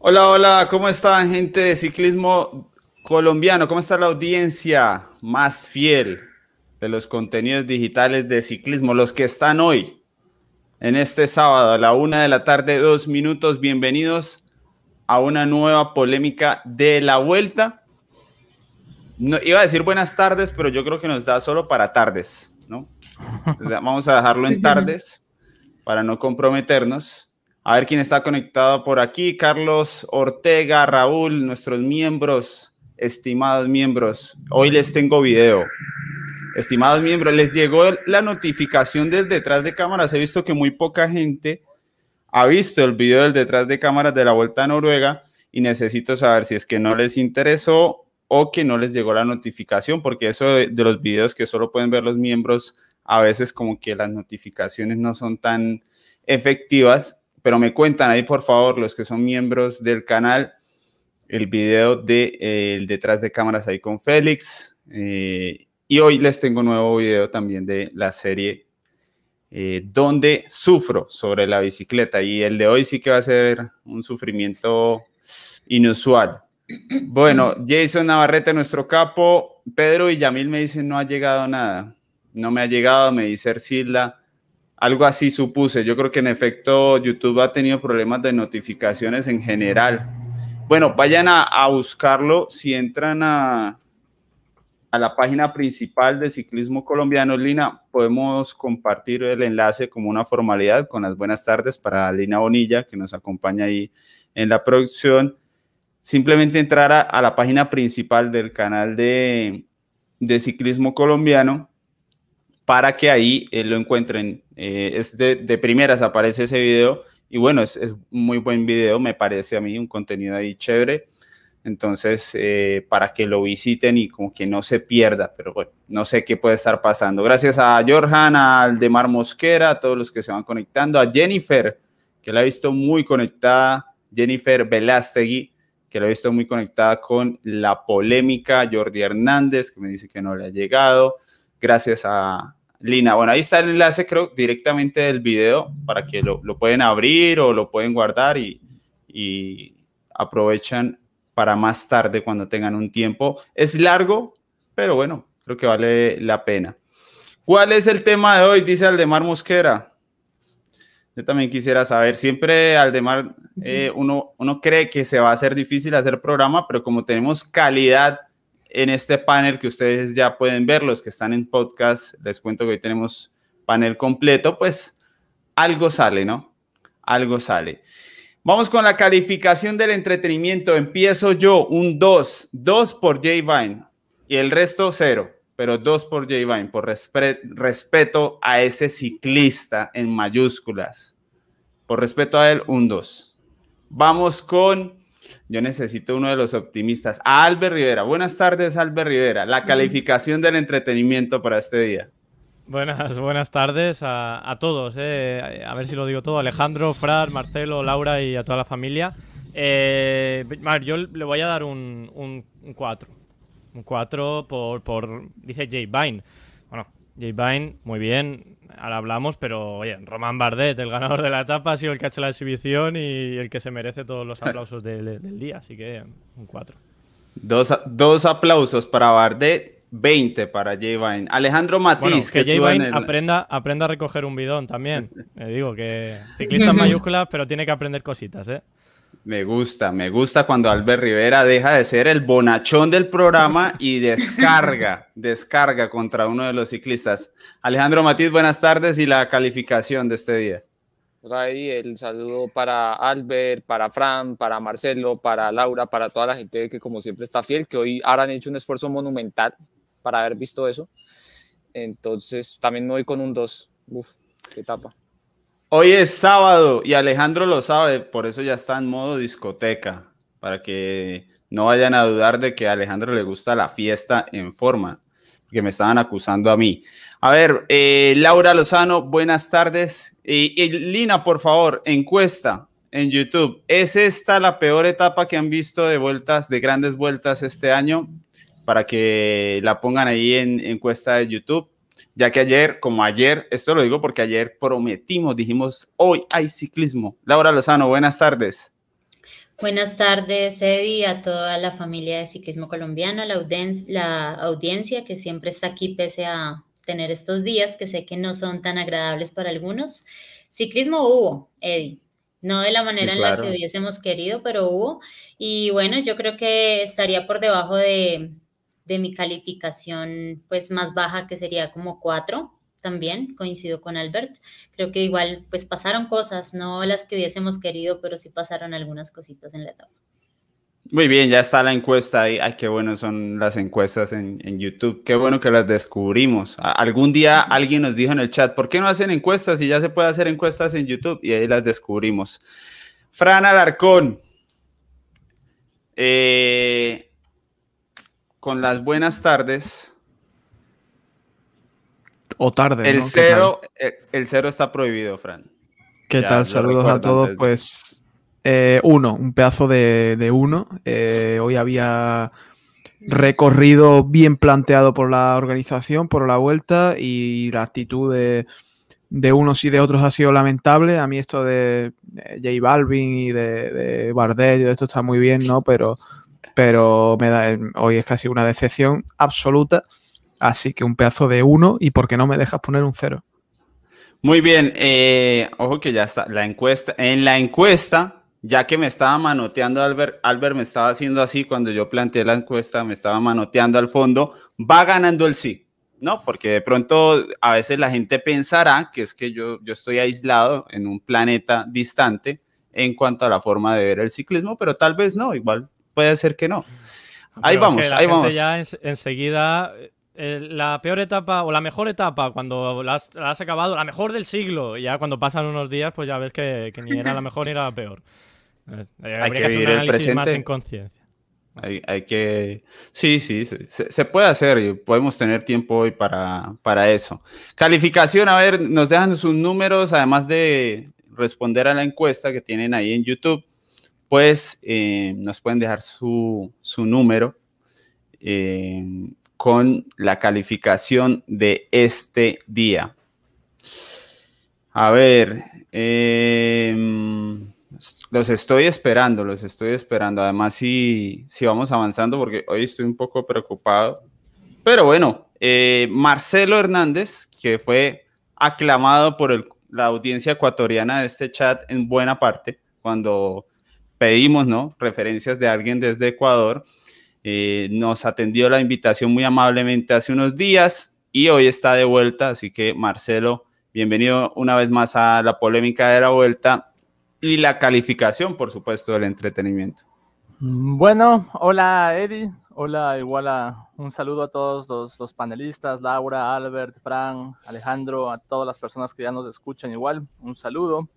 Hola, hola, ¿cómo están gente de ciclismo colombiano? ¿Cómo está la audiencia más fiel de los contenidos digitales de ciclismo? Los que están hoy, en este sábado a la una de la tarde, dos minutos, bienvenidos a una nueva polémica de la vuelta. No, iba a decir buenas tardes, pero yo creo que nos da solo para tardes, ¿no? Vamos a dejarlo en tardes para no comprometernos. A ver quién está conectado por aquí. Carlos Ortega, Raúl, nuestros miembros, estimados miembros. Hoy les tengo video. Estimados miembros, les llegó la notificación del detrás de cámaras. He visto que muy poca gente ha visto el video del detrás de cámaras de la Vuelta a Noruega y necesito saber si es que no les interesó o que no les llegó la notificación, porque eso de, de los videos que solo pueden ver los miembros, a veces como que las notificaciones no son tan efectivas pero me cuentan ahí, por favor, los que son miembros del canal, el video de eh, el detrás de cámaras ahí con Félix. Eh, y hoy les tengo un nuevo video también de la serie eh, donde sufro sobre la bicicleta. Y el de hoy sí que va a ser un sufrimiento inusual. Bueno, Jason Navarrete, nuestro capo. Pedro y Yamil me dicen no ha llegado nada. No me ha llegado, me dice Ercila. Algo así supuse. Yo creo que en efecto YouTube ha tenido problemas de notificaciones en general. Bueno, vayan a, buscarlo. Si entran a, a la página principal de Ciclismo Colombiano, Lina, podemos compartir el enlace como una formalidad con las buenas tardes para Lina Bonilla, que nos acompaña ahí en la producción. Simplemente entrar a, la página principal del canal de, de Ciclismo Colombiano para que ahí eh, lo encuentren. Eh, es de, primeras aparece ese video y bueno, es, muy buen video, me parece a mí, un contenido ahí chévere. Entonces, eh, para que lo visiten y como que no se pierda, pero bueno, no sé qué puede estar pasando. Gracias a Jorjan, al Demar Mosquera, a todos los que se van conectando, a Jennifer, que la he visto muy conectada, Jennifer Velástegui, que la he visto muy conectada con la polémica, Jordi Hernández, que me dice que no le ha llegado, gracias a, Lina, bueno, ahí está el enlace, creo, directamente del video para que lo, pueden abrir o lo pueden guardar y, y, aprovechan para más tarde cuando tengan un tiempo. Es largo, pero bueno, creo que vale la pena. ¿Cuál es el tema de hoy? Dice Aldemar Mosquera. Yo también quisiera saber, siempre Aldemar, eh, uno, uno cree que se va a hacer difícil hacer programa, pero como tenemos calidad en este panel que ustedes ya pueden ver, los que están en podcast, les cuento que hoy tenemos panel completo, pues algo sale, ¿no? Algo sale. Vamos con la calificación del entretenimiento. Empiezo yo, un 2, 2 por J Vine y el resto 0, pero 2 por J Vine, por respeto a ese ciclista en mayúsculas. Por respeto a él, un 2. Vamos con yo necesito uno de los optimistas. A Albert Rivera. Buenas tardes, Albert Rivera. La calificación del entretenimiento para este día. Buenas, buenas tardes a, todos. Eh. A ver si lo digo todo. Alejandro, Fran, Marcelo, Laura y a toda la familia. Eh, yo le voy a dar un 4. Un 4 por, por, dice Jay Vine. Jay Vine, muy bien ahora hablamos, pero oye, Román Bardet, el ganador de la etapa, ha sido el que ha hecho la exhibición y el que se merece todos los aplausos del, día, así que un 4. Dos, aplausos para Bardet, 20 para J. Vine. Alejandro Matiz, que, que Vine aprenda, aprenda a recoger un bidón también. Me digo que ciclista en mayúsculas, pero tiene que aprender cositas, ¿eh? Me gusta, me gusta cuando Albert Rivera deja de ser el bonachón del programa y descarga, descarga contra uno de los ciclistas. Alejandro Matiz, buenas tardes y la calificación de este día. Ahí el saludo para Albert, para Fran, para Marcelo, para Laura, para toda la gente que como siempre está fiel, que hoy ahora han hecho un esfuerzo monumental para haber visto eso. Entonces también me voy con un 2. Uf, qué etapa. Hoy es sábado y Alejandro lo sabe, por eso ya está en modo discoteca, para que no vayan a dudar de que a Alejandro le gusta la fiesta en forma, que me estaban acusando a mí. A ver, eh, Laura Lozano, buenas tardes. Y, Lina, por favor, encuesta en YouTube. ¿Es esta la peor etapa que han visto de vueltas, de grandes vueltas este año? Para que la pongan ahí en encuesta de YouTube ya que ayer, como ayer, esto lo digo porque ayer prometimos, dijimos, hoy hay ciclismo. Laura Lozano, buenas tardes. Buenas tardes, Eddie, a toda la familia de ciclismo colombiano, la, la audiencia que siempre está aquí pese a tener estos días que sé que no son tan agradables para algunos. Ciclismo hubo, Eddie, no de la manera en la que hubiésemos querido, pero hubo. Y bueno, yo creo que estaría por debajo de, de mi calificación pues más baja, que sería como cuatro también, coincido con Albert. Creo que igual pues pasaron cosas, no las que hubiésemos querido, pero sí pasaron algunas cositas en la etapa. Muy bien, ya está la encuesta ahí. Ay, qué bueno son las encuestas en, YouTube. Qué bueno que las descubrimos. Algún día alguien nos dijo en el chat, ¿por qué no hacen encuestas y ya se puede hacer encuestas en YouTube? Y ahí las descubrimos. Fran Alarcón. Eh, con las buenas tardes. O tarde. El, cero, eh, el, cero está prohibido, Fran. ¿Qué tal? Saludos a todos. Pues eh, uno, un pedazo de, uno. Eh, hoy había recorrido bien planteado por la organización, por la vuelta y la actitud de, unos y de otros ha sido lamentable. A mí esto de, J Balvin y de, de Bardet, esto está muy bien, ¿no? Pero, pero me da, hoy es casi una decepción absoluta. Así que un pedazo de uno y ¿por qué no me dejas poner un cero? Muy bien, eh, ojo que ya está la encuesta. En la encuesta, ya que me estaba manoteando Albert, Albert me estaba haciendo así cuando yo planteé la encuesta, me estaba manoteando al fondo, va ganando el sí. ¿no? Porque de pronto a veces la gente pensará que es que yo, yo estoy aislado en un planeta distante en cuanto a la forma de ver el ciclismo, pero tal vez no, igual puede ser que no. Ahí vamos, ahí vamos. Ya enseguida la peor etapa o la mejor etapa cuando la has, acabado, la mejor del siglo, ya cuando pasan unos días, pues ya ves que, ni era la mejor ni era la peor. Eh, hay que, vivir el presente. más en conciencia. Hay, que. Sí, sí, se, puede hacer y podemos tener tiempo hoy para, para eso. Calificación, a ver, nos dejan sus números, además de responder a la encuesta que tienen ahí en YouTube, pues eh, nos pueden dejar su, su número. Eh, con la calificación de este día. A ver, em, los estoy esperando, los estoy esperando. Además, si, si vamos avanzando, porque hoy estoy un poco preocupado. Pero bueno, eh, Marcelo Hernández, que fue aclamado por la audiencia ecuatoriana de este chat en buena parte, cuando pedimos ¿no? referencias de alguien desde Ecuador, eh, nos atendió la invitación muy amablemente hace unos días y hoy está de vuelta, así que Marcelo, bienvenido una vez más a la polémica de la vuelta y la calificación, por supuesto, del entretenimiento. Bueno, hola Eddie, hola igual a un saludo a todos los, los, panelistas, Laura, Albert, Fran, Alejandro, a todas las personas que ya nos escuchan igual, un saludo.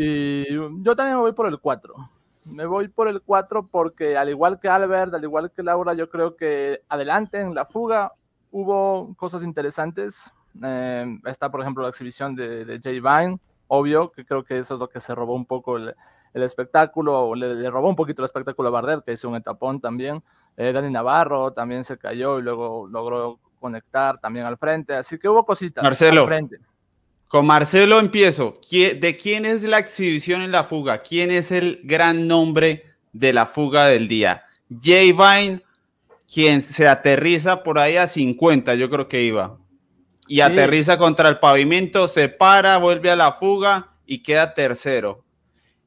Y yo también me voy por el 4 me voy por el 4 porque al igual que Albert, al igual que Laura, yo creo que adelante en la fuga hubo cosas interesantes. Eh, está, por ejemplo, la exhibición de, de Jay Vine, obvio, que creo que eso es lo que se robó un poco el, espectáculo, o le, robó un poquito el espectáculo a Bardet, que hizo un etapón también. Eh, Dani Navarro también se cayó y luego logró conectar también al frente, así que hubo cositas. Marcelo, al frente. Con Marcelo empiezo. ¿De quién es la exhibición en la fuga? ¿Quién es el gran nombre de la fuga del día? Jay Vine, quien se aterriza por ahí a 50, yo creo que iba. Y aterriza contra el pavimento, se para, vuelve a la fuga y queda tercero.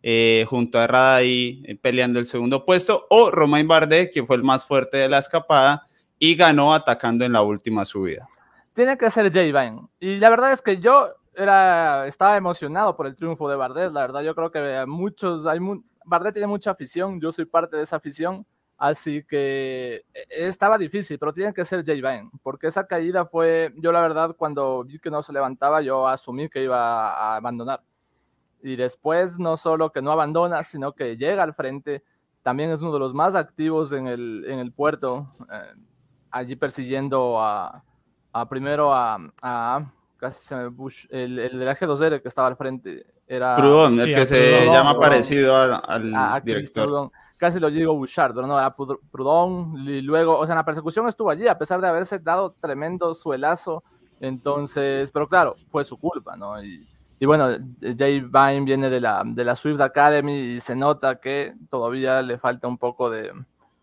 Eh, junto a Herrada ahí eh, peleando el segundo puesto. O Romain Bardet, quien fue el más fuerte de la escapada y ganó atacando en la última subida. Tiene que ser Jay Vine. Y la verdad es que yo era, estaba emocionado por el triunfo de Bardet, la verdad yo creo que muchos, hay Bardet tiene mucha afición, yo soy parte de esa afición, así que e, estaba difícil, pero tiene que ser Jay Vine, porque esa caída fue, yo la verdad cuando vi que no se levantaba, yo asumí que iba a abandonar. Y después no solo que no abandona, sino que llega al frente, también es uno de los más activos en el, en el puerto, eh, allí persiguiendo a, a primero a, a casi se me Bush, el, el del AG2R que estaba al frente era... Prudón, el que se llama parecido al, ah, director. Casi lo digo Bouchard, no, era Prudón, y luego, o sea, la persecución estuvo allí, a pesar de haberse dado tremendo suelazo, entonces, pero claro, fue su culpa, ¿no? Y, Y bueno, Jay Vine viene de la, de la Swift Academy y se nota que todavía le falta un poco de,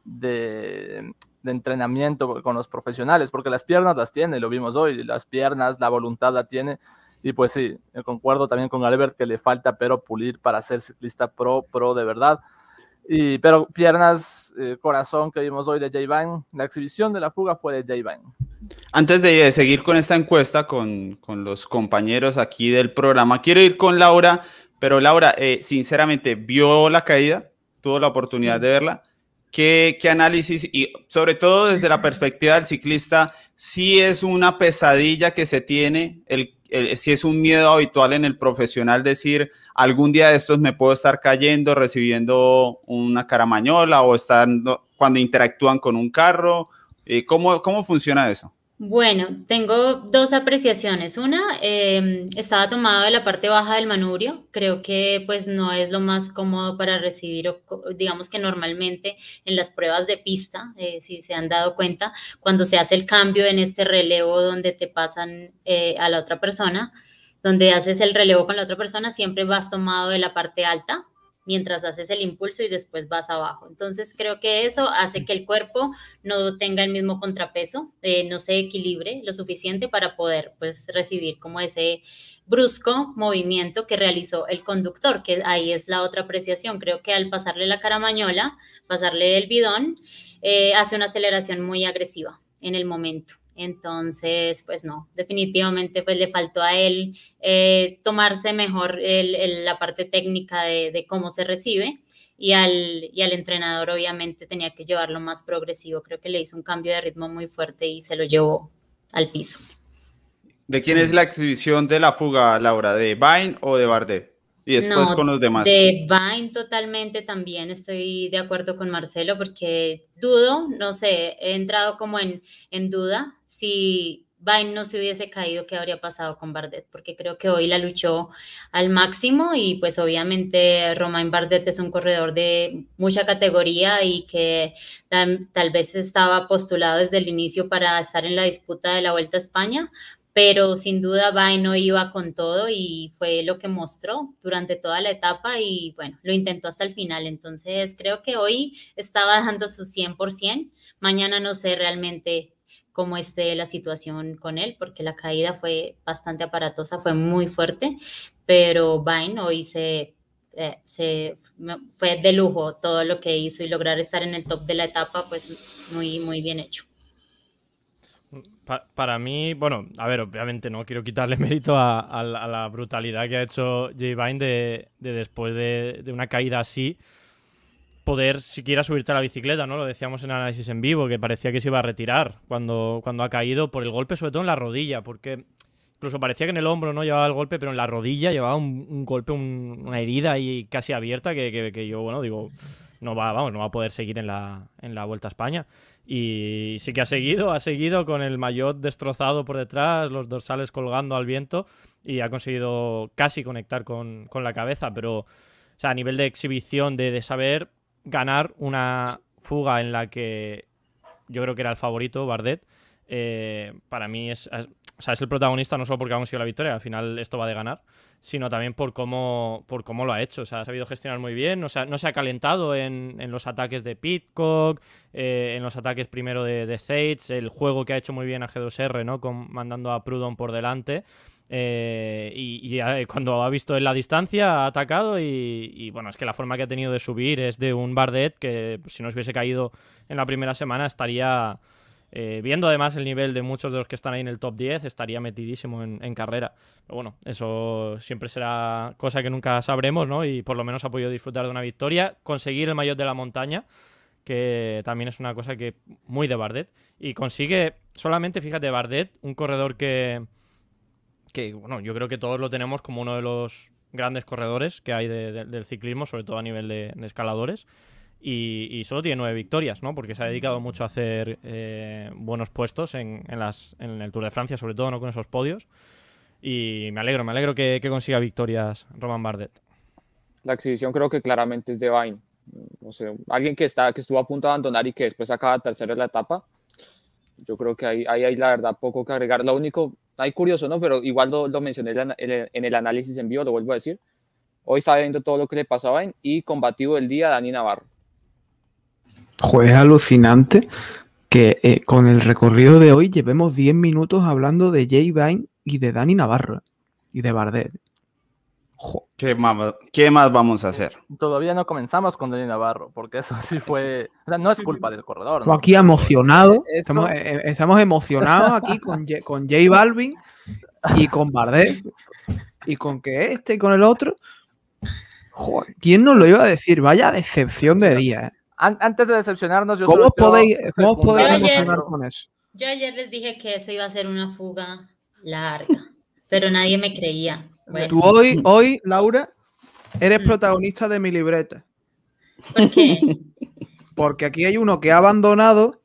de, de, entrenamiento con los profesionales, porque las piernas las tiene, lo vimos hoy, las piernas, la voluntad la tiene. Y pues sí, concuerdo también con Albert que le falta pero pulir para ser ciclista pro, pro de verdad. Y, pero piernas, eh, corazón que vimos hoy de Jay Vine, la exhibición de la fuga fue de Jay Vine. Antes de seguir con esta encuesta con, con, los compañeros aquí del programa, quiero ir con Laura, pero Laura, eh, sinceramente, ¿vio la caída? ¿Tuvo la oportunidad de verla? ¿Qué, ¿Qué, análisis? Y sobre todo desde la perspectiva del ciclista, si es una pesadilla que se tiene el si es un miedo habitual en el profesional decir, algún día de estos me puedo estar cayendo, recibiendo una caramañola o estando, cuando interactúan con un carro. Eh, ¿Cómo, ¿Cómo funciona eso? Bueno, tengo dos apreciaciones. Una, em, estaba tomado de la parte baja del manubrio. Creo que pues no es lo más cómodo para recibir, digamos que normalmente en las pruebas de pista, eh, si se han dado cuenta, cuando se hace el cambio en este relevo donde te pasan eh, a la otra persona, donde haces el relevo con la otra persona, siempre vas tomado de la parte alta mientras haces el impulso y después vas abajo. Entonces creo que eso hace que el cuerpo no tenga el mismo contrapeso, eh, no se equilibre lo suficiente para poder pues recibir como ese brusco movimiento que realizó el conductor, que ahí es la otra apreciación. Creo que al pasarle la caramañola, pasarle el bidón, eh, hace una aceleración muy agresiva en el momento. Entonces, pues no, definitivamente pues le faltó a él eh, tomarse mejor la parte técnica de, cómo se recibe y al, y al entrenador obviamente tenía que llevarlo más progresivo. Creo que le hizo un cambio de ritmo muy fuerte y se lo llevó al piso. ¿De quién es la exhibición de la fuga, Laura? ¿De Vine o de Bardet? Y después con los demás. De Vine totalmente también estoy de acuerdo con Marcelo porque dudo, no sé, he entrado como en, en duda si Vine no se hubiese caído, ¿qué habría pasado con Bardet? Porque creo que hoy la luchó al máximo y pues obviamente Romain Bardet es un corredor de mucha categoría y que tal, tal, vez estaba postulado desde el inicio para estar en la disputa de la Vuelta a España, pero sin duda no iba con todo y fue lo que mostró durante toda la etapa y bueno, lo intentó hasta el final. Entonces creo que hoy estaba dando su 100%. Mañana no sé realmente cómo esté la situación con él, porque la caída fue bastante aparatosa, fue muy fuerte, pero Vine hoy se, eh, se fue de lujo todo lo que hizo y lograr estar en el top de la etapa, pues muy, muy bien hecho para mí, bueno, a ver, obviamente no quiero quitarle mérito a, la, brutalidad que ha hecho J. Vine de, después de, una caída así, poder siquiera subirte a la bicicleta, ¿no? Lo decíamos en análisis en vivo, que parecía que se iba a retirar cuando, cuando ha caído por el golpe, sobre todo en la rodilla, porque incluso parecía que en el hombro no llevaba el golpe, pero en la rodilla llevaba un, golpe, una herida ahí casi abierta que, que, yo, bueno, digo, no va, vamos, no va a poder seguir en la, en la Vuelta a España. Y sí que ha seguido, ha seguido con el maillot destrozado por detrás, los dorsales colgando al viento y ha conseguido casi conectar con, la cabeza, pero o sea, a nivel de exhibición, de, saber ganar una fuga en la que yo creo que era el favorito, Bardet, eh, para mí es, o sea, es el protagonista no solo porque ha conseguido la victoria, al final esto va de ganar, sino también por cómo, por cómo lo ha hecho. O sea, ha sabido gestionar muy bien, no se ha, no se ha calentado en, los ataques de Pitcock, eh, en los ataques primero de, de el juego que ha hecho muy bien a G2R, ¿no? Con, mandando a Prudon por delante. Eh, y, cuando ha visto en la distancia ha atacado y, bueno, es que la forma que ha tenido de subir es de un Bardet que si no se hubiese caído en la primera semana estaría eh, viendo además el nivel de muchos de los que están ahí en el top 10, estaría metidísimo en, carrera. Pero bueno, eso siempre será cosa que nunca sabremos, ¿no? Y por lo menos ha podido disfrutar de una victoria, conseguir el mayor de la montaña, que también es una cosa que muy de Bardet. Y consigue solamente, fíjate, Bardet, un corredor que, que bueno, yo creo que todos lo tenemos como uno de los grandes corredores que hay del ciclismo, sobre todo a nivel de escaladores y, solo tiene nueve victorias, ¿no? Porque se ha dedicado mucho a hacer eh, buenos puestos en, las, en el Tour de Francia, sobre todo, ¿no? Con esos podios. Y me alegro, me alegro que, consiga victorias Roman Bardet. La exhibición creo que claramente es de Vine. No sé, alguien que, está, que estuvo a punto de abandonar y que después acaba tercero en la etapa. Yo creo que ahí, ahí hay la verdad poco que agregar. Lo único, hay curioso, ¿no? Pero igual lo, mencioné en el análisis en vivo, lo vuelvo a decir. Hoy sabiendo todo lo que le pasaba en y combativo del día, Dani Navarro. Es alucinante que eh, con el recorrido de hoy llevemos 10 minutos hablando de Jay Vine y de Dani Navarro y de Bardet. ¿Qué más, ¿Qué más vamos a hacer? Todavía no comenzamos con Dani Navarro, porque eso sí fue. O sea, no es culpa del corredor. ¿no? Aquí emocionado. Estamos, eh, eh, estamos, emocionados aquí con, con J Balvin y con Bardet. Y con que este y con el otro. Joder, ¿quién nos lo iba a decir? Vaya decepción de día. ¿eh? antes de decepcionarnos, yo ¿Cómo podéis, ¿cómo podéis emocionar con eso? Yo ayer les dije que eso iba a ser una fuga larga, pero nadie me creía. Tú hoy, hoy, Laura, eres mm. protagonista de mi libreta. ¿Por qué? Porque aquí hay uno que ha abandonado,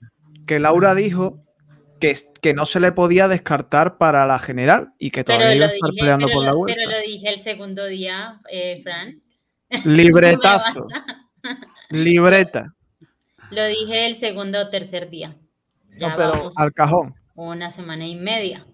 que Laura dijo que, que no se le podía descartar para la general y que todavía iba a estar peleando por la vuelta. Pero lo dije el segundo día, eh, Fran. Libretazo. Libreta. Lo dije el segundo o tercer día. Ya pero al cajón. Una semana y media.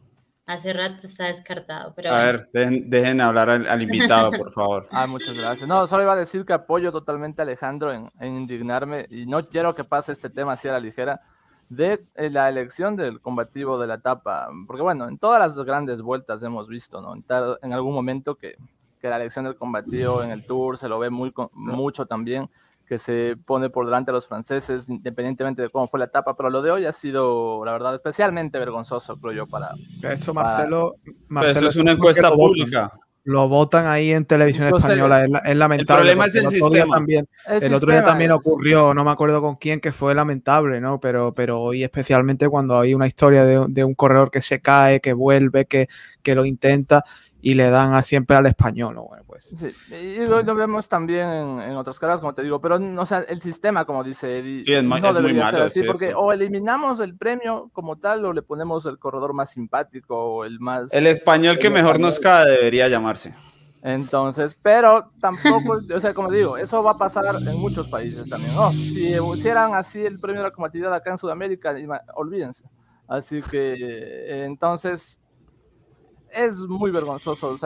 Hace rato está descartado. Pero a ver, dejen, hablar al, invitado, por favor. Ah, muchas gracias. No, solo iba a decir que apoyo totalmente a Alejandro en, indignarme y no quiero que pase este tema así a la ligera de eh, la elección del combativo de la etapa. Porque bueno, en todas las grandes vueltas hemos visto, ¿no? En, algún momento que, que, la elección del combativo en el Tour se lo ve muy, mucho también que se pone por delante a los franceses, independientemente de cómo fue la etapa, pero lo de hoy ha sido, la verdad, especialmente vergonzoso, creo yo, para... Esto, Marcelo... eso es una encuesta pública. Lo votan ahí en televisión española, es, lamentable. El problema es el, sistema. También, el, otro día también ocurrió, no me acuerdo con quién, que fue lamentable, ¿no? Pero, pero hoy especialmente cuando hay una historia de, de un corredor que se cae, que vuelve, que, que lo intenta, y le dan a siempre al español. Bueno, pues. Sí, y lo, vemos también en, otras caras, como te digo, pero no, sea, el sistema, como dice Eddie, sí, es, no es muy malo, ser así, porque o eliminamos el premio como tal o le ponemos el corredor más simpático o el más... El español que mejor nos cae debería llamarse. Entonces, pero tampoco, o sea, como digo, eso va a pasar en muchos países también. ¿no? Si hicieran así el premio de la combatividad acá en Sudamérica, olvídense. Así que, entonces, es muy vergonzoso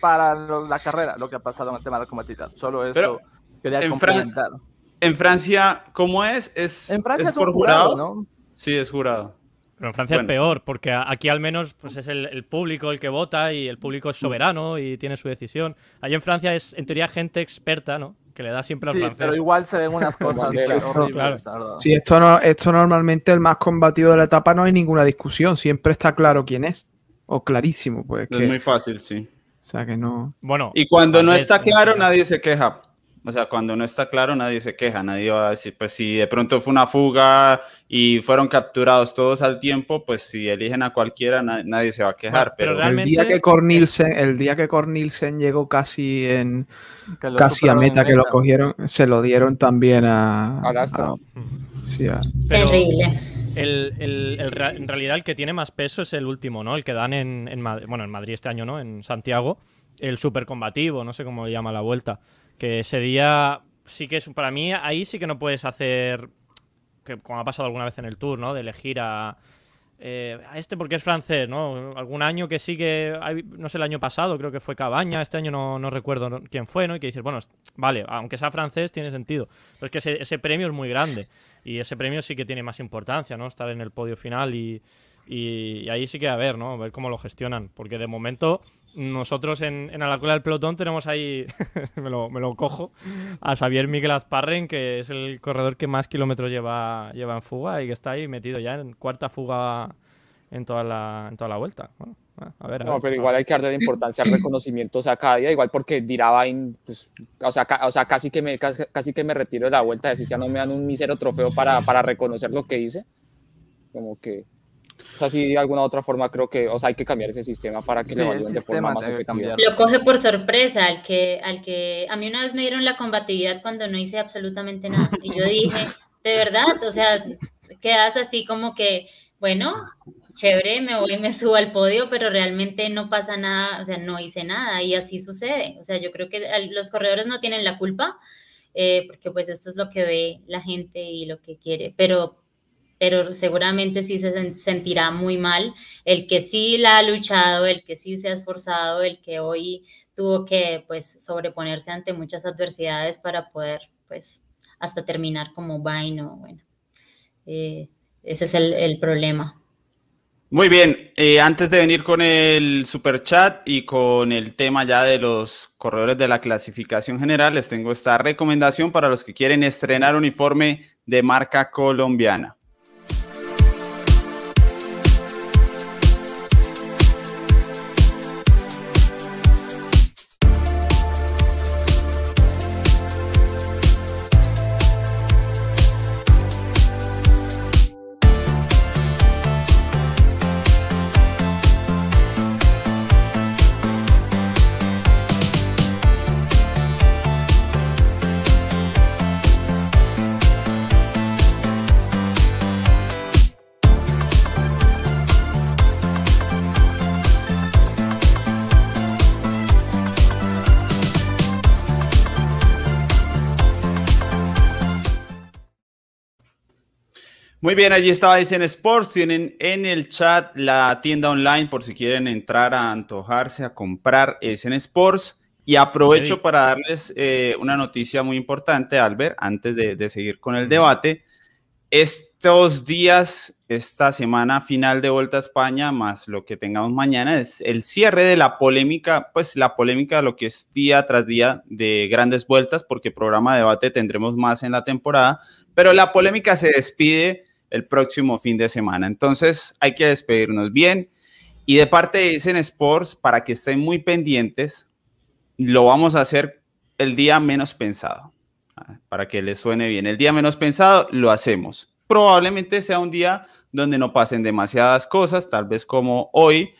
para la carrera lo que ha pasado en el tema de la combatividad. Solo eso quería en complementar. en Francia, ¿cómo es? ¿Es, en Francia es, por jurado? ¿no? Sí, es jurado. Pero en Francia es peor, porque aquí al menos pues es el, público el que vota y el público es soberano y tiene su decisión. Allí en Francia es, en teoría, gente experta, ¿no? Que le da siempre al sí, pero igual se ven unas cosas horribles. Sí, esto, no, esto normalmente el más combatido de la etapa no hay ninguna discusión, siempre está claro quién es o clarísimo, pues. Es muy fácil, sí. O sea que no. Bueno. Y cuando no está claro, nadie se queja. O sea, cuando no está claro, nadie se queja. Nadie va a decir, pues si de pronto fue una fuga y fueron capturados todos al tiempo, pues si eligen a cualquiera, nadie se va a quejar. pero, realmente... el día que Cornilsen, el día que Cornilsen llegó casi en casi a meta, que lo cogieron, se lo dieron también a. A, a sí, Terrible. El, en realidad el que tiene más peso es el último, ¿no? El que dan en, Madrid, bueno, en Madrid este año, ¿no? En Santiago, el super combativo, no sé cómo llama la vuelta. Que ese día sí que es, para mí ahí sí que no puedes hacer, que como ha pasado alguna vez en el Tour, ¿no? De elegir a, eh, a este porque es francés, ¿no? Algún año que sí que, no sé, el año pasado creo que fue Cabaña, este año no, no recuerdo quién fue, ¿no? Y que dices, bueno, vale, aunque sea francés tiene sentido, pero es que ese, premio es muy grande. Y ese premio sí que tiene más importancia, ¿no? Estar en el podio final y, ahí sí que a ver, ¿no? Ver cómo lo gestionan. Porque de momento nosotros en, en la cola del pelotón tenemos ahí, me, lo, me, lo, cojo, a Xavier Miguel Azparren, que es el corredor que más kilómetros lleva, lleva en fuga y que está ahí metido ya en cuarta fuga en toda la, en toda la vuelta. Bueno, no, pero igual hay que darle importancia al reconocimiento a cada día, igual porque dirá pues, o, sea, o sea, casi que me, casi, que me retiro de la vuelta, de si ya no me dan un mísero trofeo para, para reconocer lo que hice. Como que, o sea, sí, de alguna otra forma creo que, o sea, hay que cambiar ese sistema para que le evalúen de forma más efectiva. Lo coge por sorpresa, al que, al que, a mí una vez me dieron la combatividad cuando no hice absolutamente nada, y yo dije, de verdad, o sea, quedas así como que, bueno, chévere, me voy y me subo al podio, pero realmente no pasa nada, o sea, no hice nada y así sucede. O sea, yo creo que los corredores no tienen la culpa, eh, porque pues esto es lo que ve la gente y lo que quiere, pero pero seguramente sí se sentirá muy mal el que sí la ha luchado, el que sí se ha esforzado, el que hoy tuvo que pues sobreponerse ante muchas adversidades para poder pues hasta terminar como vaino, bueno, eh, ese es el, problema. Muy bien, eh, antes de venir con el super chat y con el tema ya de los corredores de la clasificación general, les tengo esta recomendación para los que quieren estrenar uniforme de marca colombiana. Muy bien, allí estaba Eisen Sports. Tienen en el chat la tienda online por si quieren entrar a antojarse, a comprar Eisen Sports. Y aprovecho para darles eh, una noticia muy importante, Albert, antes de, seguir con el debate. Estos días, esta semana final de Vuelta a España, más lo que tengamos mañana, es el cierre de la polémica, pues la polémica de lo que es día tras día de grandes vueltas, porque programa de debate tendremos más en la temporada, pero la polémica se despide el próximo fin de semana. Entonces hay que despedirnos bien. Y de parte de Isen Sports, para que estén muy pendientes, lo vamos a hacer el día menos pensado. Ah, para que les suene bien. El día menos pensado lo hacemos. Probablemente sea un día donde no pasen demasiadas cosas, tal vez como hoy.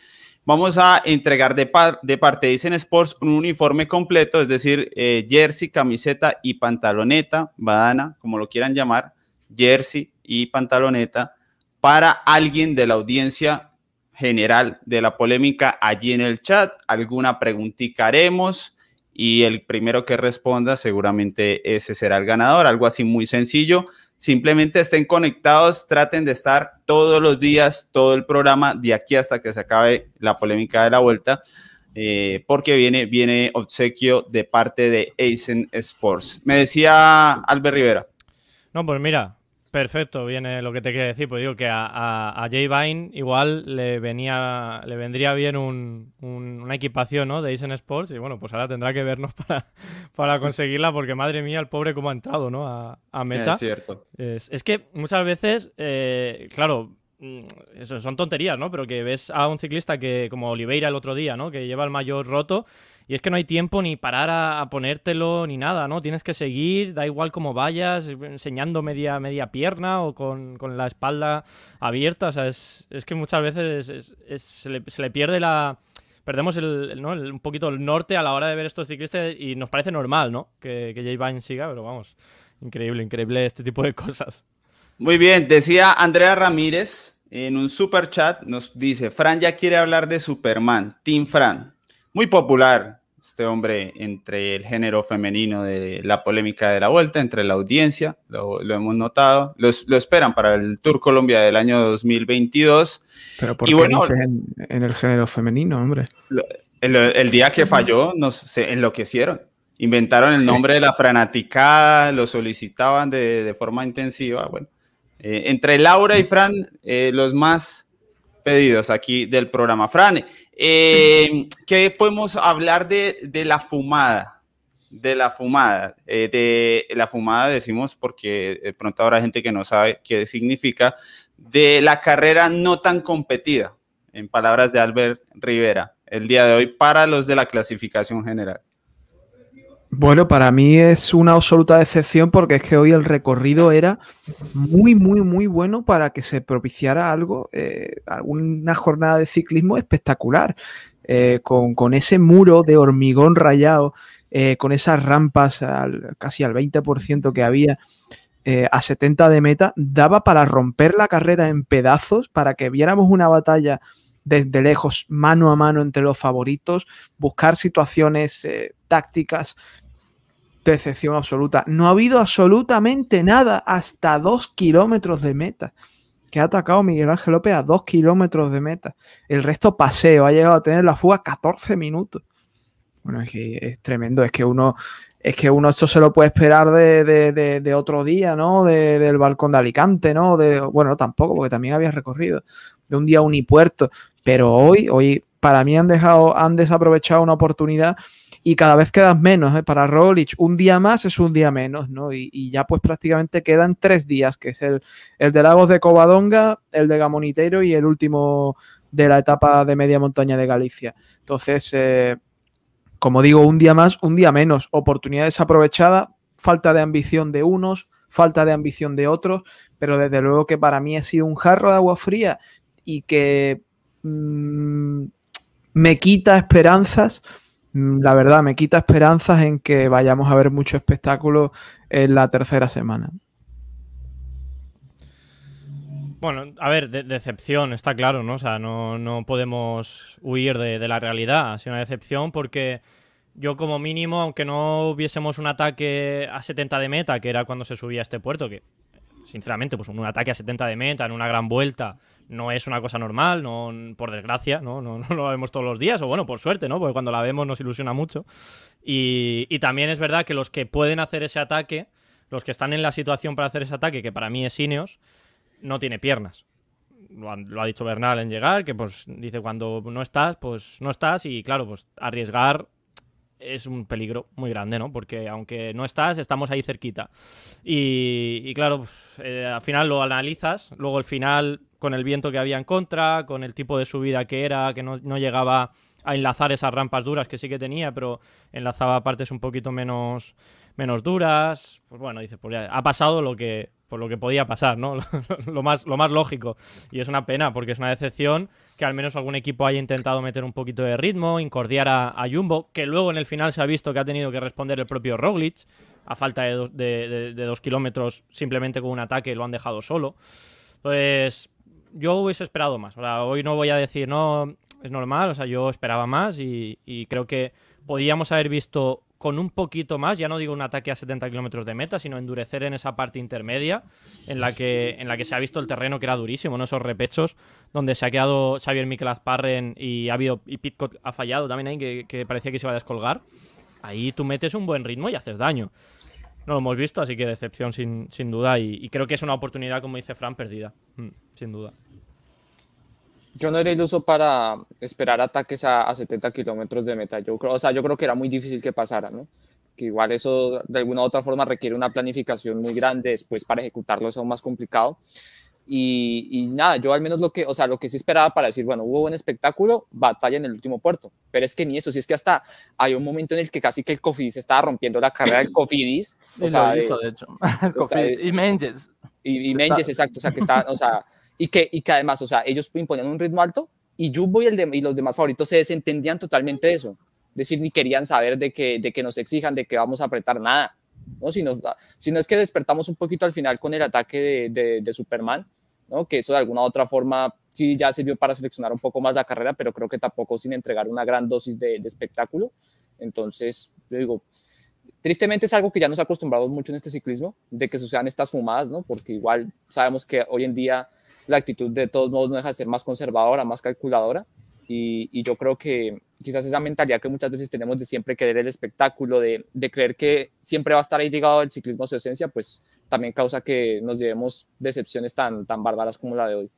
Vamos a entregar de, parte de Isen Sports un uniforme completo, es decir, eh, jersey, camiseta y pantaloneta, badana, como lo quieran llamar, jersey, y pantaloneta para alguien de la audiencia general de la polémica allí en el chat. Alguna preguntita haremos y el primero que responda seguramente ese será el ganador. Algo así muy sencillo. Simplemente estén conectados, traten de estar todos los días, todo el programa, de aquí hasta que se acabe la polémica de la vuelta, eh, porque viene, viene obsequio de parte de Aizen Sports. Me decía Albert Rivera. No, pues mira, Perfecto, viene lo que te quiero decir. Pues digo que a, a, Jay Vine igual le venía, le vendría bien un, una equipación ¿no? de Asian Sports. Y bueno, pues ahora tendrá que vernos para, para conseguirla, porque madre mía, el pobre cómo ha entrado, ¿no? A, a meta. Es cierto. Es, que muchas veces, eh, claro, mm, eso son tonterías, ¿no? Pero que ves a un ciclista que, como Oliveira el otro día, ¿no? Que lleva el mayor roto y es que no hay tiempo ni parar a, ponértelo ni nada, ¿no? Tienes que seguir, da igual cómo vayas, enseñando media, media pierna o con, la espalda abierta. O sea, es, que muchas veces se, le, pierde la. Perdemos el, un poquito el norte a la hora de ver estos ciclistas y nos parece normal, ¿no? Que, que Jay Vine siga, pero vamos, increíble, increíble este tipo de cosas. Muy bien, decía Andrea Ramírez en un super chat, nos dice, Fran ya quiere hablar de Superman, Team Fran. Muy popular, este hombre entre el género femenino de la polémica de la vuelta, entre la audiencia, lo, hemos notado, lo, esperan para el Tour Colombia del año 2022. Pero ¿por qué bueno, en, el género femenino, hombre? el, día que falló, nos se enloquecieron. Inventaron el nombre de la fanaticada, lo solicitaban de, forma intensiva. Bueno, eh, entre Laura y Fran, eh, los más pedidos aquí del programa. Fran, eh, ¿Qué podemos hablar de, la fumada? De la fumada. Eh, de la fumada decimos porque de pronto habrá gente que no sabe qué significa. De la carrera no tan competida, en palabras de Albert Rivera, el día de hoy para los de la clasificación general. Bueno, para mí es una absoluta decepción porque es que hoy el recorrido era muy, muy, muy bueno para que se propiciara algo, eh, una jornada de ciclismo espectacular, eh, con, ese muro de hormigón rayado, eh, con esas rampas casi al 20% que había. a 70 de meta, daba para romper la carrera en pedazos, para que viéramos una batalla desde lejos, mano a mano entre los favoritos, buscar situaciones tácticas. Decepción absoluta. No ha habido absolutamente nada hasta dos kilómetros de meta. que ha atacado Miguel Ángel López a dos kilómetros de meta. El resto paseo, ha llegado a tener la fuga 14 minutos. Bueno, es que es tremendo, es que uno, es que uno esto se lo puede esperar de, otro día, ¿no? del balcón de Alicante, ¿no? De, bueno, tampoco, porque también había recorrido, de un día unipuerto. Pero hoy, hoy, para mí han dejado, han desaprovechado una oportunidad y cada vez quedan menos. ¿eh? Para Roglic, un día más es un día menos, ¿no? Y, ya pues prácticamente quedan tres días, que es el, el de Lagos de Covadonga, el de Gamonitero y el último de la etapa de media montaña de Galicia. Entonces, eh, como digo, un día más, un día menos. Oportunidad desaprovechada, falta de ambición de unos, falta de ambición de otros, pero desde luego que para mí ha sido un jarro de agua fría y que mm, me quita esperanzas la verdad, me quita esperanzas en que vayamos a ver mucho espectáculo en la tercera semana. Bueno, a ver, decepción, está claro, ¿no? O sea, no, podemos huir de, la realidad. Ha sido una decepción porque yo como mínimo, aunque no hubiésemos un ataque a 70 de meta, que era cuando se subía a este puerto, que sinceramente, pues un ataque a 70 de meta en una gran vuelta no es una cosa normal, no, por desgracia, ¿no? No, lo vemos todos los días, o bueno, por suerte, ¿no? Porque cuando la vemos nos ilusiona mucho. Y, también es verdad que los que pueden hacer ese ataque, los que están en la situación para hacer ese ataque, que para mí es Ineos, no tiene piernas. Lo ha, dicho Bernal en llegar, que pues dice cuando no estás, pues no estás y claro, pues arriesgar es un peligro muy grande, ¿no? Porque aunque no estás, estamos ahí cerquita. Y, claro, pues, eh, al final lo analizas, luego al final con el viento que había en contra, con el tipo de subida que era, que no, llegaba a enlazar esas rampas duras que sí que tenía, pero enlazaba partes un poquito menos, menos duras. Pues bueno, dice, pues ya ha pasado lo que, por lo que podía pasar, ¿no? lo, más, lo más lógico. Y es una pena, porque es una decepción que al menos algún equipo haya intentado meter un poquito de ritmo, incordiar a, Jumbo, que luego en el final se ha visto que ha tenido que responder el propio Roglic, a falta de, dos kilómetros, simplemente con un ataque lo han dejado solo. Pues yo hubiese esperado más. Hoy no voy a decir, no, es normal, o sea, yo esperaba más y, y creo que podíamos haber visto con un poquito más, ya no digo un ataque a 70 kilómetros de meta, sino endurecer en esa parte intermedia en la que, en la que se ha visto el terreno que era durísimo, ¿no? esos repechos donde se ha quedado Xavier Mikel Azparren y ha habido y Pitcock ha fallado también ahí, que, parecía que se iba a descolgar. Ahí tú metes un buen ritmo y haces daño. No lo hemos visto, así que decepción sin, sin duda y, creo que es una oportunidad, como dice Fran, perdida, mm, sin duda. Yo no era iluso para esperar ataques a, 70 kilómetros de meta. Yo creo, o sea, yo creo que era muy difícil que pasara, ¿no? Que igual eso de alguna u otra forma requiere una planificación muy grande después para ejecutarlo es aún más complicado. Y, nada, yo al menos lo que, o sea, lo que sí esperaba para decir, bueno, hubo buen espectáculo, batalla en el último puerto. Pero es que ni eso, si es que hasta hay un momento en el que casi que el Cofidis estaba rompiendo la carrera del Cofidis. O sea, de hecho. y Menges. Y, y Menges, exacto, o sea, que está, o sea, y que, y que además, o sea, ellos imponían un ritmo alto y Jumbo y, el de, y los demás favoritos se desentendían totalmente de eso. Es decir, ni querían saber de que, de que nos exijan, de que vamos a apretar nada. ¿no? Si, nos, si no es que despertamos un poquito al final con el ataque de, de, Superman, ¿no? que eso de alguna u otra forma sí ya sirvió para seleccionar un poco más la carrera, pero creo que tampoco sin entregar una gran dosis de, de espectáculo. Entonces, yo digo, tristemente es algo que ya nos acostumbramos mucho en este ciclismo, de que sucedan estas fumadas, ¿no? porque igual sabemos que hoy en día la actitud de todos modos no deja de ser más conservadora, más calculadora. Y, yo creo que quizás esa mentalidad que muchas veces tenemos de siempre querer el espectáculo, de, creer que siempre va a estar ahí ligado el ciclismo a su esencia, pues también causa que nos llevemos decepciones tan, tan bárbaras como la de hoy.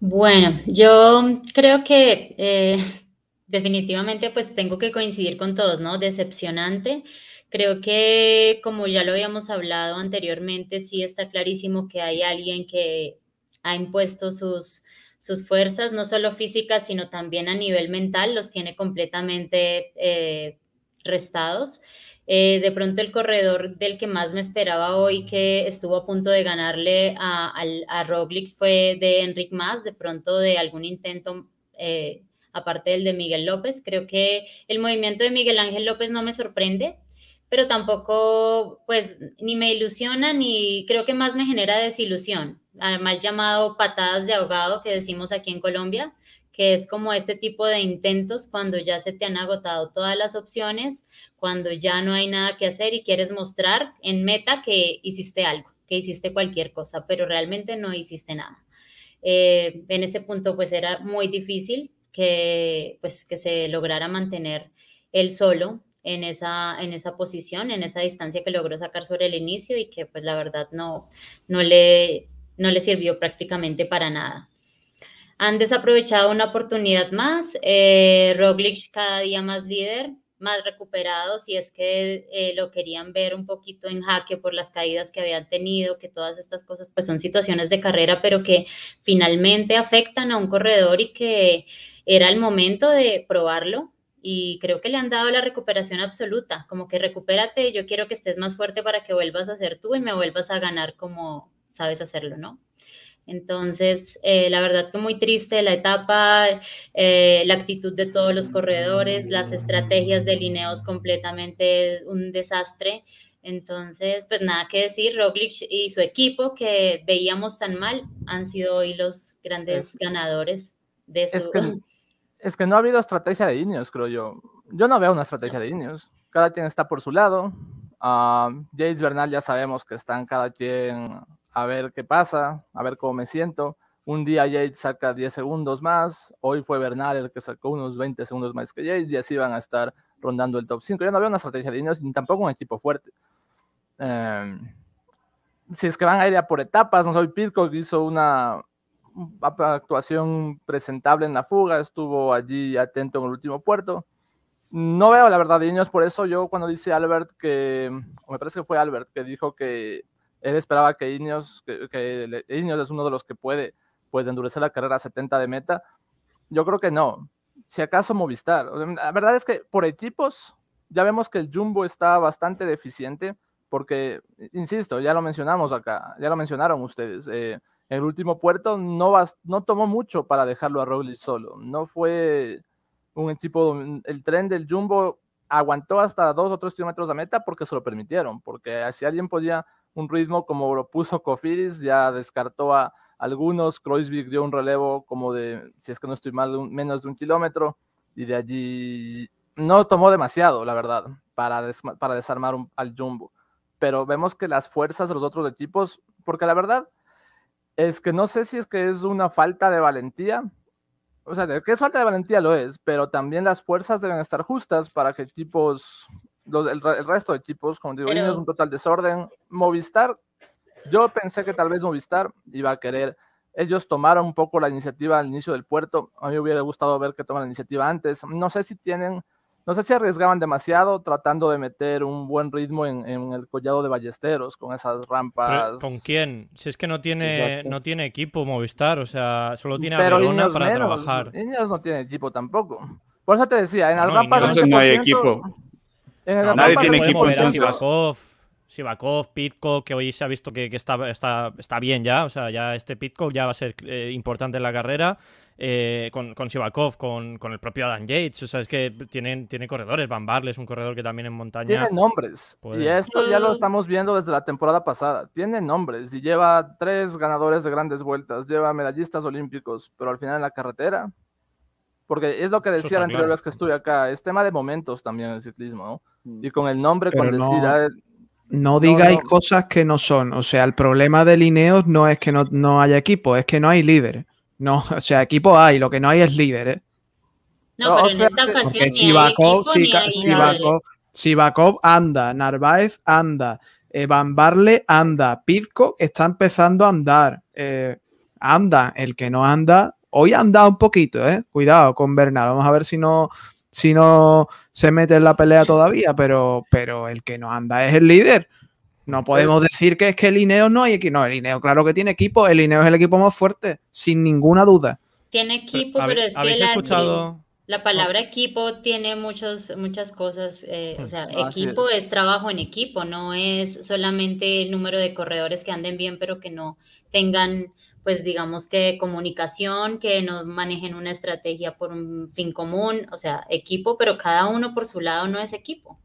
Bueno, yo creo que eh, definitivamente pues tengo que coincidir con todos, ¿no? Decepcionante. Creo que, como ya lo habíamos hablado anteriormente, sí está clarísimo que hay alguien que ha impuesto sus, sus fuerzas, no solo físicas, sino también a nivel mental, los tiene completamente eh, restados. Eh, de pronto el corredor del que más me esperaba hoy, que estuvo a punto de ganarle a, a, Roglic, fue de Enric Mas, de pronto de algún intento, eh, aparte del de Miguel López. Creo que el movimiento de Miguel Ángel López no me sorprende pero tampoco, pues, ni me ilusiona, ni creo que más me genera desilusión, mal llamado patadas de ahogado que decimos aquí en Colombia, que es como este tipo de intentos cuando ya se te han agotado todas las opciones, cuando ya no hay nada que hacer y quieres mostrar en meta que hiciste algo. que hiciste cualquier cosa, pero realmente no hiciste nada. Eh, en ese punto pues era muy difícil que, pues, que se lograra mantener él solo en esa, en esa posición, en esa distancia que logró sacar sobre el inicio y que pues la verdad no, no, le, no le sirvió prácticamente para nada. Han desaprovechado una oportunidad más, eh, Roglic cada día más líder, más recuperado, si es que eh, lo querían ver un poquito en jaque por las caídas que habían tenido, que todas estas cosas pues son situaciones de carrera, pero que finalmente afectan a un corredor y que era el momento de probarlo, y creo que le han dado la recuperación absoluta, como que recupérate, yo quiero que estés más fuerte para que vuelvas a ser tú y me vuelvas a ganar como sabes hacerlo, ¿no? Entonces, eh, la verdad que muy triste la etapa, eh, la actitud de todos los corredores, las estrategias de lineos completamente un desastre. Entonces, pues nada que decir, Roglic y su equipo que veíamos tan mal han sido hoy los grandes ganadores de su... Es que no ha habido estrategia de Ineos, creo yo. Yo no veo una estrategia de Ineos. Cada quien está por su lado. Uh, James Bernal ya sabemos que están cada quien a ver qué pasa, a ver cómo me siento. Un día Yates saca 10 segundos más, hoy fue Bernal el que sacó unos 20 segundos más que Yates y así van a estar rondando el top 5. Yo no veo una estrategia de Ineos ni tampoco un equipo fuerte. Em, si es que van a ir a por etapas, no soy Pitcock hizo una, actuación presentable en la fuga, estuvo allí atento en el último puerto. No veo la verdad de Ineos, por eso yo cuando dice Albert que, o me parece que fue Albert, que dijo que él esperaba que Ineos, que, Ineos es uno de los que puede pues endurecer la carrera a 70 de meta, yo creo que no. Si acaso Movistar. La verdad es que por equipos ya vemos que el Jumbo está bastante deficiente porque, insisto, ya lo mencionamos acá, ya lo mencionaron ustedes. Eh, el último puerto no, tomó mucho para dejarlo a Roglic solo. No fue un equipo, el tren del Jumbo aguantó hasta dos o tres kilómetros de meta porque se lo permitieron, porque si alguien podía un ritmo como lo puso Cofidis, ya descartó a algunos, Kreuzvik dio un relevo como de, si es que no estoy mal, menos de un kilómetro, y de allí no tomó demasiado, la verdad, para desarmar al Jumbo. Pero vemos que las fuerzas de los otros equipos, porque la verdad, es que no sé si es que es una falta de valentía. O sea, de que es falta de valentía lo es, pero también las fuerzas deben estar justas para que equipos, el, resto de equipos, como digo, es un total desorden. Movistar, yo pensé que tal vez Movistar iba a querer, ellos tomaron un poco la iniciativa al inicio del puerto, a mí me hubiera gustado ver que toman la iniciativa antes, no sé si tienen no sé si arriesgaban demasiado tratando de meter un buen ritmo en, el collado de ballesteros con esas rampas. ¿Con quién? Si es que no tiene, no tiene equipo Movistar, o sea, solo tiene a Verona para trabajar. Ineos no tiene equipo tampoco. Por eso te decía, en las rampas. Entonces no hay equipo. Nadie tiene equipo. Sivakov, Sivakov, Pitcock, que hoy se ha visto que, está, está, está, bien ya, o sea, ya este Pitcock ya va a ser eh, importante en la carrera. Eh, con, con Sivakov, con, con, el propio Adam Yates. O sea, es que tienen, tiene corredores. Van Barley es un corredor que también en montaña. Tiene nombres. Y esto ya lo estamos viendo desde la temporada pasada. Tiene nombres y lleva tres ganadores de grandes vueltas. Lleva medallistas olímpicos, pero al final en la carretera. Porque es lo que decía la anterior vez que estuve acá. Es tema de momentos también el ciclismo, ¿no? Mm. Y con el nombre, con decir. Ah, no digáis cosas que no son. O sea, el problema de Lineos no es que no, no haya equipo, es que no hay líderes. No, o sea, equipo hay, lo que no hay es líder, ¿eh? No, pero en esta ocasión Sivakov, anda, Narváez anda, eh, Van Barle anda, Pizco está empezando a andar, eh, anda, el que no anda, hoy anda un poquito, ¿eh? Cuidado con Bernal, vamos a ver si no, si no se mete en la pelea todavía, pero, pero el que no anda es el líder. No podemos decir que es que el Ineo no hay equipo. No, el Ineo, claro que tiene equipo. El Ineo es el equipo más fuerte, sin ninguna duda. Tiene equipo, pero, es que la, palabra equipo tiene muchos, muchas cosas. Eh, o sea, equipo es. trabajo en equipo, no es solamente el número de corredores que anden bien, pero que no tengan, pues digamos que comunicación, que no manejen una estrategia por un fin común. O sea, equipo, pero cada uno por su lado no es equipo.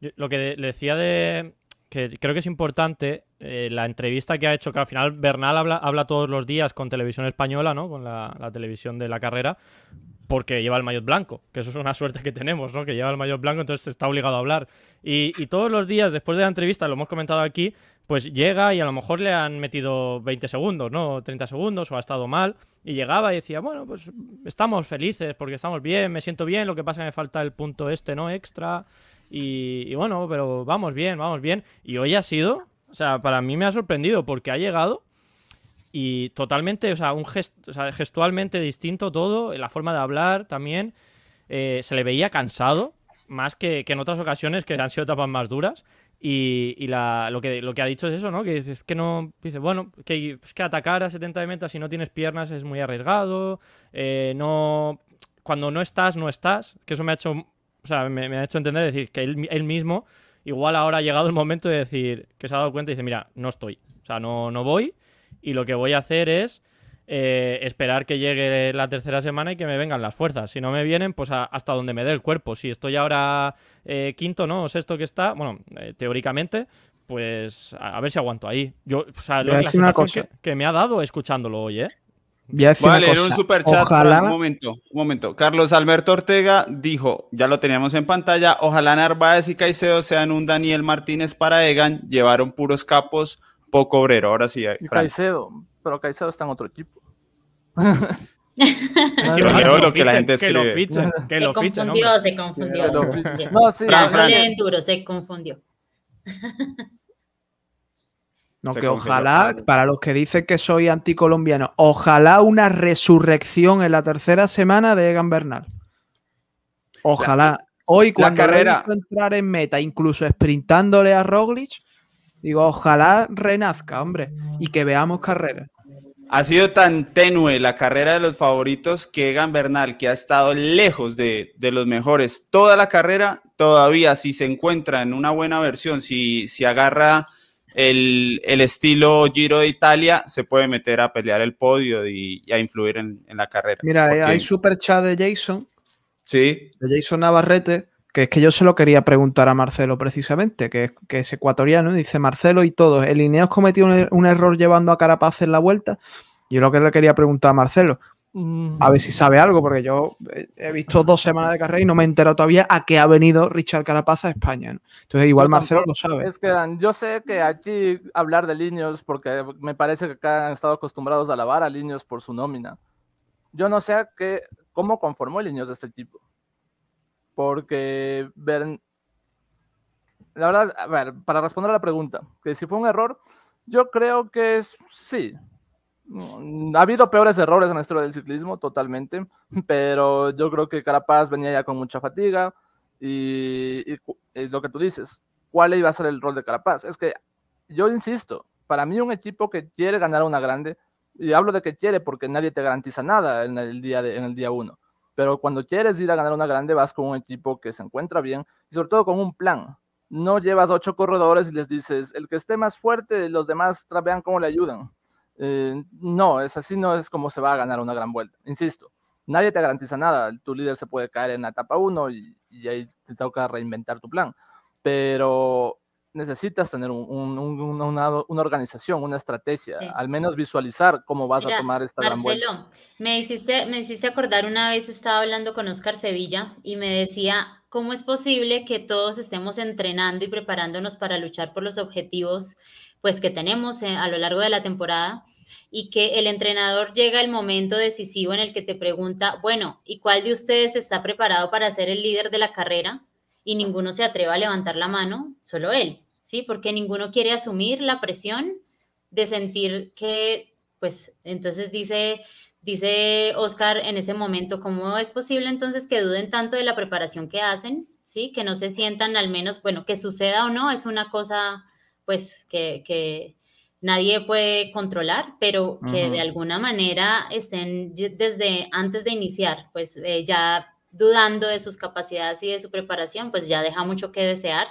lo que le decía de, que creo que es importante eh, la entrevista que ha hecho, que al final Bernal habla, habla todos los días con televisión española, ¿no? Con la, televisión de la carrera, porque lleva el maillot blanco, que eso es una suerte que tenemos, ¿no? Que lleva el maillot blanco, entonces está obligado a hablar. Y, todos los días, después de la entrevista, lo hemos comentado aquí, pues llega y a lo mejor le han metido 20 segundos, ¿no? 30 segundos o ha estado mal y llegaba y decía, bueno, pues estamos felices porque estamos bien, me siento bien, lo que pasa es que me falta el punto este, ¿no? Extra y, bueno, pero vamos bien, vamos bien. Y hoy ha sido, o sea, para mí me ha sorprendido porque ha llegado y totalmente, o sea, un gestualmente distinto todo, la forma de hablar también, eh, se le veía cansado, más que, en otras ocasiones que han sido etapas más duras. Y, lo, que, lo que ha dicho es eso, ¿no? Que es que no. Dice, bueno, que atacar a 70 de meta si no tienes piernas es muy arriesgado. Eh, no. Cuando no estás, no estás. Que eso me ha hecho. O sea, me, ha hecho entender decir que él, él, mismo, igual ahora ha llegado el momento de decir que se ha dado cuenta y dice, mira, no estoy. O sea, no, no voy. Y lo que voy a hacer es eh, esperar que llegue la tercera semana y que me vengan las fuerzas. Si no me vienen, pues hasta donde me dé el cuerpo. Si estoy ahora eh, quinto, ¿no? O sexto que está, bueno, eh, teóricamente, pues a, ver si aguanto ahí. Yo, o sea, lo que, que, me ha dado escuchándolo hoy, ¿eh? Vale, en un super chat. Ojalá... Un momento, un momento. Carlos Alberto Ortega dijo, ya lo teníamos en pantalla, ojalá Narváez y Caicedo sean un Daniel Martínez para Egan, llevaron puros capos, poco obrero. Ahora sí. Y Caicedo, pero Caicedo está en otro equipo. Sí, lo que la gente escribe. Que lo ficha, se confundió, se confundió. No, sí, Fran, duro, se confundió. No, que ojalá, para los que dicen que soy anticolombiano, ojalá una resurrección en la tercera semana de Egan Bernal. Ojalá. Hoy, cuando carrera... entrar en meta, incluso sprintándole a Roglic, digo, ojalá renazca, hombre, y que veamos carreras. Ha sido tan tenue la carrera de los favoritos que Egan Bernal, que ha estado lejos de, los mejores toda la carrera, todavía si se encuentra en una buena versión, si, si agarra el, estilo Giro de Italia, se puede meter a pelear el podio y, a influir en, la carrera. Mira, hay super chat de Jason. Sí. De Jason Navarrete, que es que yo se lo quería preguntar a Marcelo precisamente, que es, que es ecuatoriano, dice Marcelo y todos, ¿el Ineos cometió un, error llevando a Carapaz en la vuelta? Yo lo que le quería preguntar a Marcelo. A ver si sabe algo, porque yo he visto dos semanas de carrera y no me he enterado todavía a qué ha venido Richard Carapaz a España. Entonces, igual Marcelo lo sabe. Es que yo sé que aquí hablar de líneas, porque me parece que acá han estado acostumbrados a alabar a líneas por su nómina. Yo no sé qué, cómo conformó líneas de este tipo porque ver, la verdad, a ver, para responder a la pregunta, que si fue un error, yo creo que es sí. Mm, ha habido peores errores en la historia del ciclismo, totalmente, pero yo creo que Carapaz venía ya con mucha fatiga y, es lo que tú dices, ¿cuál iba a ser el rol de Carapaz? Es que yo insisto, para mí un equipo que quiere ganar una grande, y hablo de que quiere porque nadie te garantiza nada en el día, de, en el día uno, pero cuando quieres ir a ganar una grande vas con un equipo que se encuentra bien y sobre todo con un plan. No llevas ocho corredores y les dices, el que esté más fuerte, los demás vean cómo le ayudan. Eh, no, es así, no es como se va a ganar una gran vuelta. Insisto, nadie te garantiza nada. Tu líder se puede caer en la etapa 1 y, y ahí te toca reinventar tu plan. Pero necesitas tener una, organización, una estrategia, al menos visualizar cómo vas a tomar esta gran vuelta. Me hiciste, me hiciste acordar una vez estaba hablando con Oscar Sevilla y me decía, ¿cómo es posible que todos estemos entrenando y preparándonos para luchar por los objetivos pues que tenemos eh, a lo largo de la temporada? y que el entrenador llega el momento decisivo en el que te pregunta, bueno, ¿y cuál de ustedes está preparado para ser el líder de la carrera? Y ninguno se atreva a levantar la mano, solo él. ¿sí? Porque ninguno quiere asumir la presión de sentir que, pues, entonces dice, dice Oscar en ese momento, ¿cómo es posible entonces que duden tanto de la preparación que hacen? ¿Sí? Que no se sientan al menos, bueno, que suceda o no, es una cosa, pues, que, nadie puede controlar, pero que de alguna manera estén desde antes de iniciar, pues eh, ya dudando de sus capacidades y de su preparación, pues ya deja mucho que desear.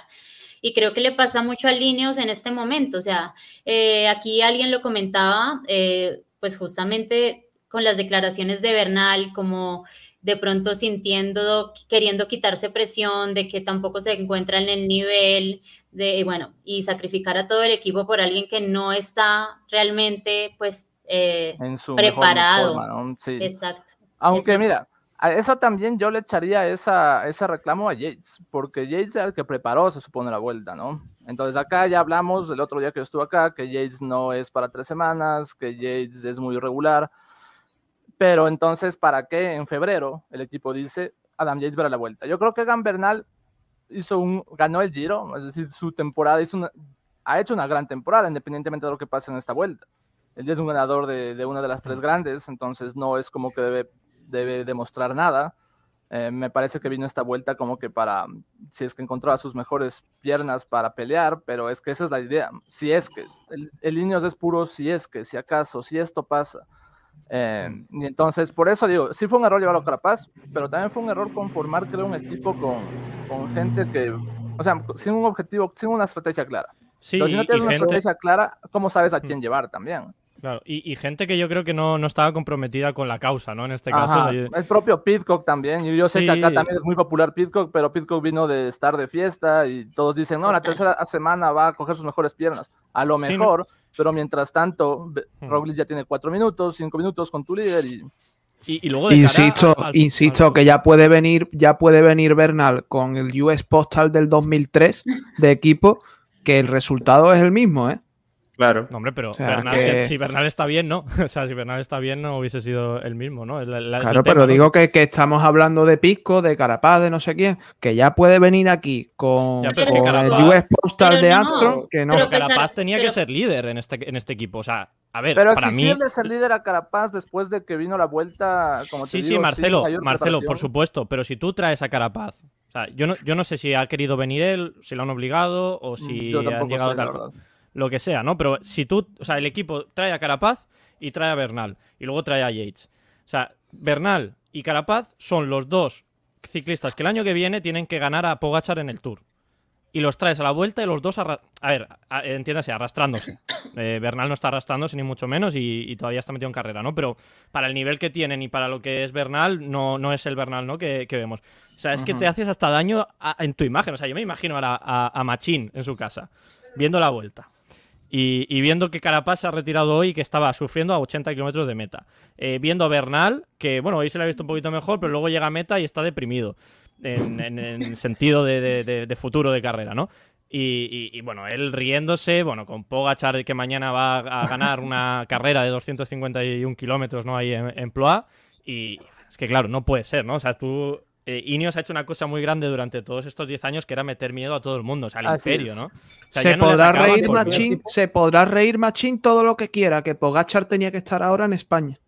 Y creo que le pasa mucho a Lineos en este momento. O sea, eh, aquí alguien lo comentaba, eh, pues justamente con las declaraciones de Bernal, como de pronto sintiendo, queriendo quitarse presión de que tampoco se encuentra en el nivel de, bueno, y sacrificar a todo el equipo por alguien que no está realmente, pues, eh, preparado. Exacto. Aunque mira, a eso también yo le echaría esa, ese reclamo a Yates, porque Yates es el que preparó, se supone, la vuelta, ¿no? Entonces acá ya hablamos el otro día que yo estuve acá, que Yates no es para tres semanas, que Yates es muy irregular. Pero entonces, ¿para qué en febrero el equipo dice Adam Yates para la vuelta? Yo creo que Egan Bernal hizo un, ganó el Giro, es decir, su temporada hizo ha hecho una gran temporada, independientemente de lo que pase en esta vuelta. Él es un ganador de, de una de las tres grandes, entonces no es como que debe, debe demostrar nada. Eh, me parece que vino esta vuelta como que para, si es que encontraba sus mejores piernas para pelear, pero es que esa es la idea. Si es que el, el es puro, si es que, si acaso, si esto pasa. Eh, y entonces, por eso digo, sí fue un error llevarlo a Carapaz, pero también fue un error conformar, creo, un equipo con, con gente que, o sea, sin un objetivo, sin una estrategia clara. si no tienes una estrategia clara, ¿cómo sabes a quién llevar también? Claro, y, gente que yo creo que no, no, estaba comprometida con la causa, ¿no? En este caso. El propio Pitcock también. Y yo sé que acá también es muy popular Pitcock, pero Pitcock vino de estar de fiesta y todos dicen, no, la tercera semana va a coger sus mejores piernas. A lo mejor, pero mientras tanto, hmm. Roglic ya tiene cuatro minutos, cinco minutos con tu líder y. Y, luego insisto, insisto que ya puede venir, ya puede venir Bernal con el US Postal del 2003 de equipo, que el resultado es el mismo, ¿eh? Claro. hombre, pero si Bernal está bien, ¿no? O sea, si Bernal está bien, no hubiese sido el mismo, ¿no? claro, pero digo que, estamos hablando de Pisco, de Carapaz, de no sé quién, que ya puede venir aquí con, el US Postal de Armstrong, que no. Pero Carapaz tenía que ser líder en este, en este equipo. O sea, a ver, pero para mí. ser líder a Carapaz después de que vino la vuelta, como te Sí, sí, Marcelo, Marcelo, por supuesto. Pero si tú traes a Carapaz, o sea, yo no, yo no sé si ha querido venir él, si lo han obligado o si han llegado sé, lo que sea, ¿no? Pero si tú, o sea, el equipo trae a Carapaz y trae a Bernal y luego trae a Yates. O sea, Bernal y Carapaz son los dos ciclistas que el año que viene tienen que ganar a Pogachar en el Tour. Y los traes a la vuelta y los dos, a ver, entiéndase, arrastrándose. Eh, Bernal no está arrastrándose ni mucho menos y, todavía está metido en carrera, ¿no? Pero para el nivel que tienen y para lo que es Bernal, no, no es el Bernal, ¿no? Que, vemos. O sea, es que te haces hasta daño en tu imagen. O sea, yo me imagino a, a Machín en su casa, viendo la vuelta. Y, viendo que Carapaz se ha retirado hoy, que estaba sufriendo a 80 kilómetros de meta. Eh, viendo a Bernal, que bueno, hoy se le ha visto un poquito mejor, pero luego llega a meta y está deprimido. En, en, sentido de, futuro de carrera, ¿no? Y, bueno, él riéndose, bueno, con Pogachar que mañana va a ganar una carrera de 251 kilómetros, ¿no? Ahí en, en Ploa. Y es que claro, no puede ser, ¿no? O sea, tú eh, Ineos ha hecho una cosa muy grande durante todos estos 10 años que era meter miedo a todo el mundo, o sea, al imperio, ¿no? se, podrá reír Machín, se podrá reír Machín todo lo que quiera, que Pogachar tenía que estar ahora en España.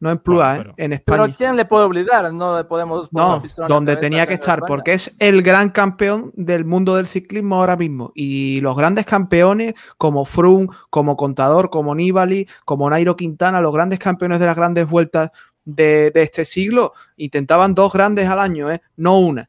No en Plua, ¿eh? en España. Pero ¿quién le puede obligar? No le podemos. No, donde tenía que estar, porque es el gran campeón del mundo del ciclismo ahora mismo. Y los grandes campeones, como Froome, como Contador, como Nibali, como Nairo Quintana, los grandes campeones de las grandes vueltas de, este siglo intentaban dos grandes al año, ¿eh? no una.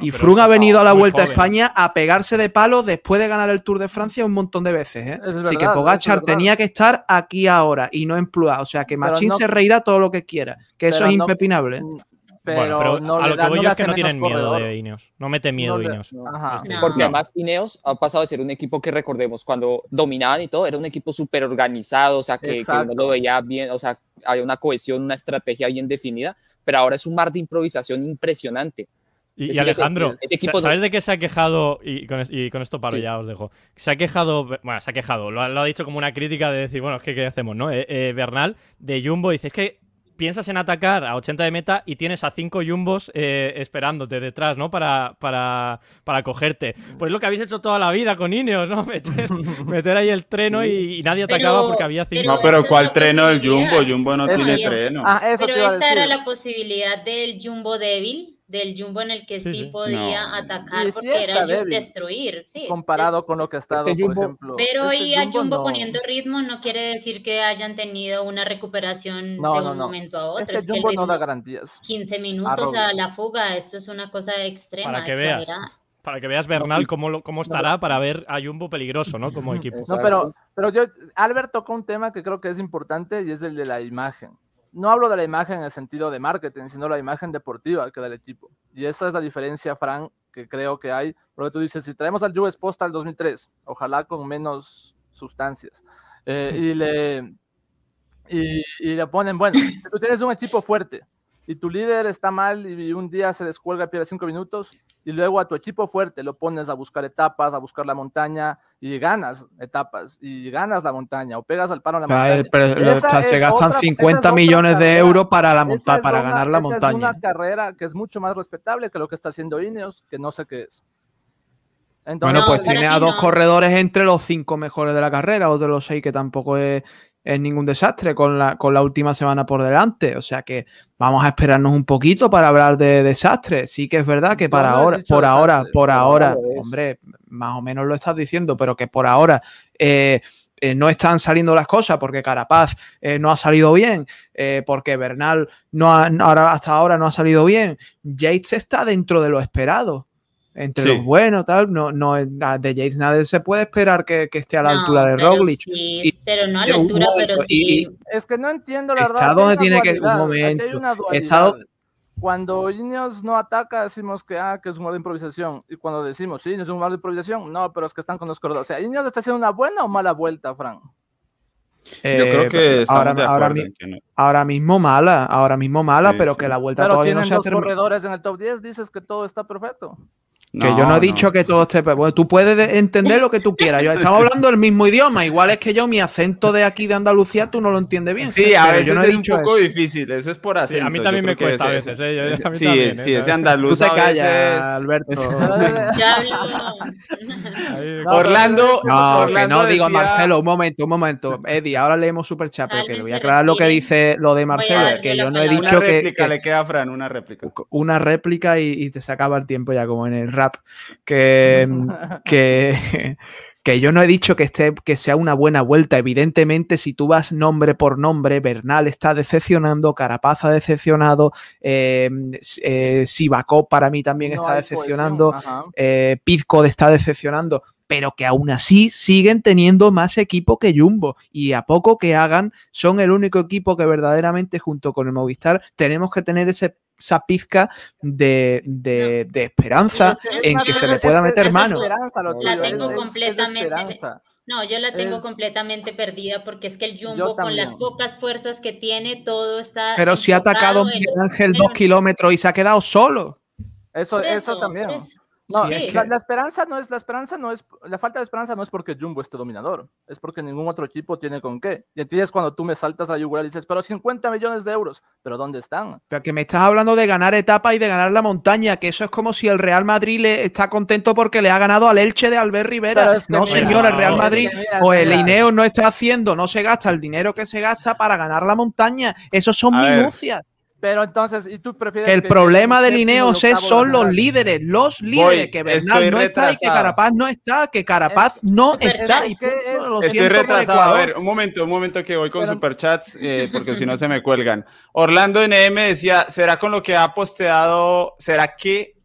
y Froome ha venido a la Vuelta a España a pegarse de palos después de ganar el Tour de Francia un montón de veces. ¿eh? Así que Pogachar tenía que estar aquí ahora y no en Plua. O sea que Machín se reirá todo lo que quiera, que eso es impepinable. Mm, pero, no a lo que voy yo es que no tienen miedo de Ineos. No mete miedo Ineos. Este, Porque además Ineos ha pasado de ser un equipo que recordemos cuando dominaban y todo, era un equipo súper organizado, o sea, que, que, uno lo veía bien, o sea, había una cohesión, una estrategia bien definida, pero ahora es un mar de improvisación impresionante. Y, Alejandro, ¿sabes de qué se ha quejado? Y con, esto paro ya os dejo. Se ha quejado, bueno, se ha quejado, lo, ha dicho como una crítica de decir, bueno, es que ¿qué hacemos, no? Eh, eh, Bernal de Jumbo dice, es que piensas en atacar a 80 de meta y tienes a 5 jumbos eh, esperándote detrás, ¿no? Para, para, para cogerte. Pues lo que habéis hecho toda la vida con Ineos, ¿no? Meter, ahí el treno y, nadie atacaba porque había 5. No, pero ¿cuál treno? El Jumbo. Jumbo no tiene treno. Ah, pero esta era la posibilidad del Jumbo débil del Jumbo en el que sí, podía atacar porque era destruir. comparado con lo que ha estado, este por ejemplo. Pero este hoy a Jumbo poniendo ritmo no quiere decir que hayan tenido una recuperación de un momento a otro. Este Jumbo no da garantías. 15 minutos a, la fuga, esto es una cosa extrema. Para que veas. Para que veas Bernal cómo, cómo estará para ver a Jumbo peligroso, ¿no? Como equipo. No, pero, pero yo, Albert tocó un tema que creo que es importante y es el de la imagen no hablo de la imagen en el sentido de marketing, sino la imagen deportiva que da el equipo. Y esa es la diferencia, Frank, que creo que hay. Porque tú dices, si traemos al US Postal 2003, ojalá con menos sustancias, eh, y, le, y, le ponen, bueno, tú tienes un equipo fuerte, y tu líder está mal y un día se descuelga y pierde cinco minutos y luego a tu equipo fuerte lo pones a buscar etapas, a buscar la montaña y ganas etapas y ganas la montaña o pegas al paro en la montaña. Pero se gastan 50 millones de euros para, la monta para ganar la montaña. Es una carrera que es mucho más respetable que lo que está haciendo Ineos, que no sé qué es. bueno, pues tiene a dos corredores entre los cinco mejores de la carrera, o de los seis que tampoco es, es ningún desastre con la, con la última semana por delante. O sea que vamos a esperarnos un poquito para hablar de desastre. Sí que es verdad que para ahora, por ahora, por ahora, hombre, más o menos lo estás diciendo, pero que por ahora eh, eh, no están saliendo las cosas porque Carapaz eh, no ha salido bien, porque Bernal no hasta ahora no ha salido bien. Yates está dentro de lo esperado entre los buenos, tal, no, no, de James nadie se puede esperar que, esté a la altura de Roglic. Sí, pero no a la altura, pero sí. es que no entiendo la verdad. Está donde tiene que un momento. Estado... Cuando Ineos no ataca, decimos que, ah, que es un jugador de improvisación. Y cuando decimos, sí, es un jugador de improvisación, no, pero es que están con los corredores. O sea, Ineos está haciendo una buena o mala vuelta, Fran. Yo creo que eh, ahora, ahora, mismo mala, ahora mismo mala, pero que la vuelta pero todavía no se ha terminado. corredores en el top 10, dices que todo está perfecto que yo no he dicho que todo esté. Bueno, tú puedes entender lo que tú quieras. Yo estamos hablando el mismo idioma. Igual es que yo, mi acento de aquí de Andalucía, tú no lo entiendes bien. Sí, a veces es un poco difícil. Eso es por acento. a mí también me cuesta a veces. ¿eh? sí, ¿eh? sí, ese andaluz. Tú te callas, Alberto. Orlando. No, que no digo Marcelo. Un momento, un momento. Eddie, ahora leemos super chat, que le voy a aclarar lo que dice lo de Marcelo. Que yo no he dicho que. Una réplica le queda a Fran, una réplica. Una réplica y te se acaba el tiempo ya, como en el que, que, que yo no he dicho que, esté, que sea una buena vuelta. Evidentemente, si tú vas nombre por nombre, Bernal está decepcionando, Carapaz ha decepcionado, eh, eh para mí también está decepcionando, eh, Pizco está decepcionando pero que aún así siguen teniendo más equipo que Jumbo y a poco que hagan son el único equipo que verdaderamente junto con el Movistar tenemos que tener ese esa pizca de, de, de esperanza en que se le pueda meter mano. La tengo completamente. No, yo la tengo completamente perdida porque es que el Jumbo con las pocas fuerzas que tiene, todo está. Pero si ha atacado Miguel Ángel dos kilómetros y se ha quedado solo. Eso, eso, también. No, la, esperanza no es, la esperanza no es, la falta de esperanza no es porque Jumbo esté dominador, es porque ningún otro equipo tiene con qué. Y entonces cuando tú me saltas a yugular y dices, pero 50 millones de euros, ¿pero dónde están? Pero que me estás hablando de ganar etapa y de ganar la montaña, que eso es como si el Real Madrid le está contento porque le ha ganado al Elche de Albert Rivera. no, señor, el Real Madrid o el Ineo no está haciendo, no se gasta el dinero que se gasta para ganar la montaña. Eso son minucias. Pero entonces, ¿y tú prefieres que el problema de Lineos es, son los líderes, los líderes, que Bernal no está y que Carapaz no está, que Carapaz no está. Y estoy retrasado. A ver, un momento, un momento que voy con superchats, eh, porque si no se me cuelgan. Orlando NM decía, ¿será con lo que ha posteado, será que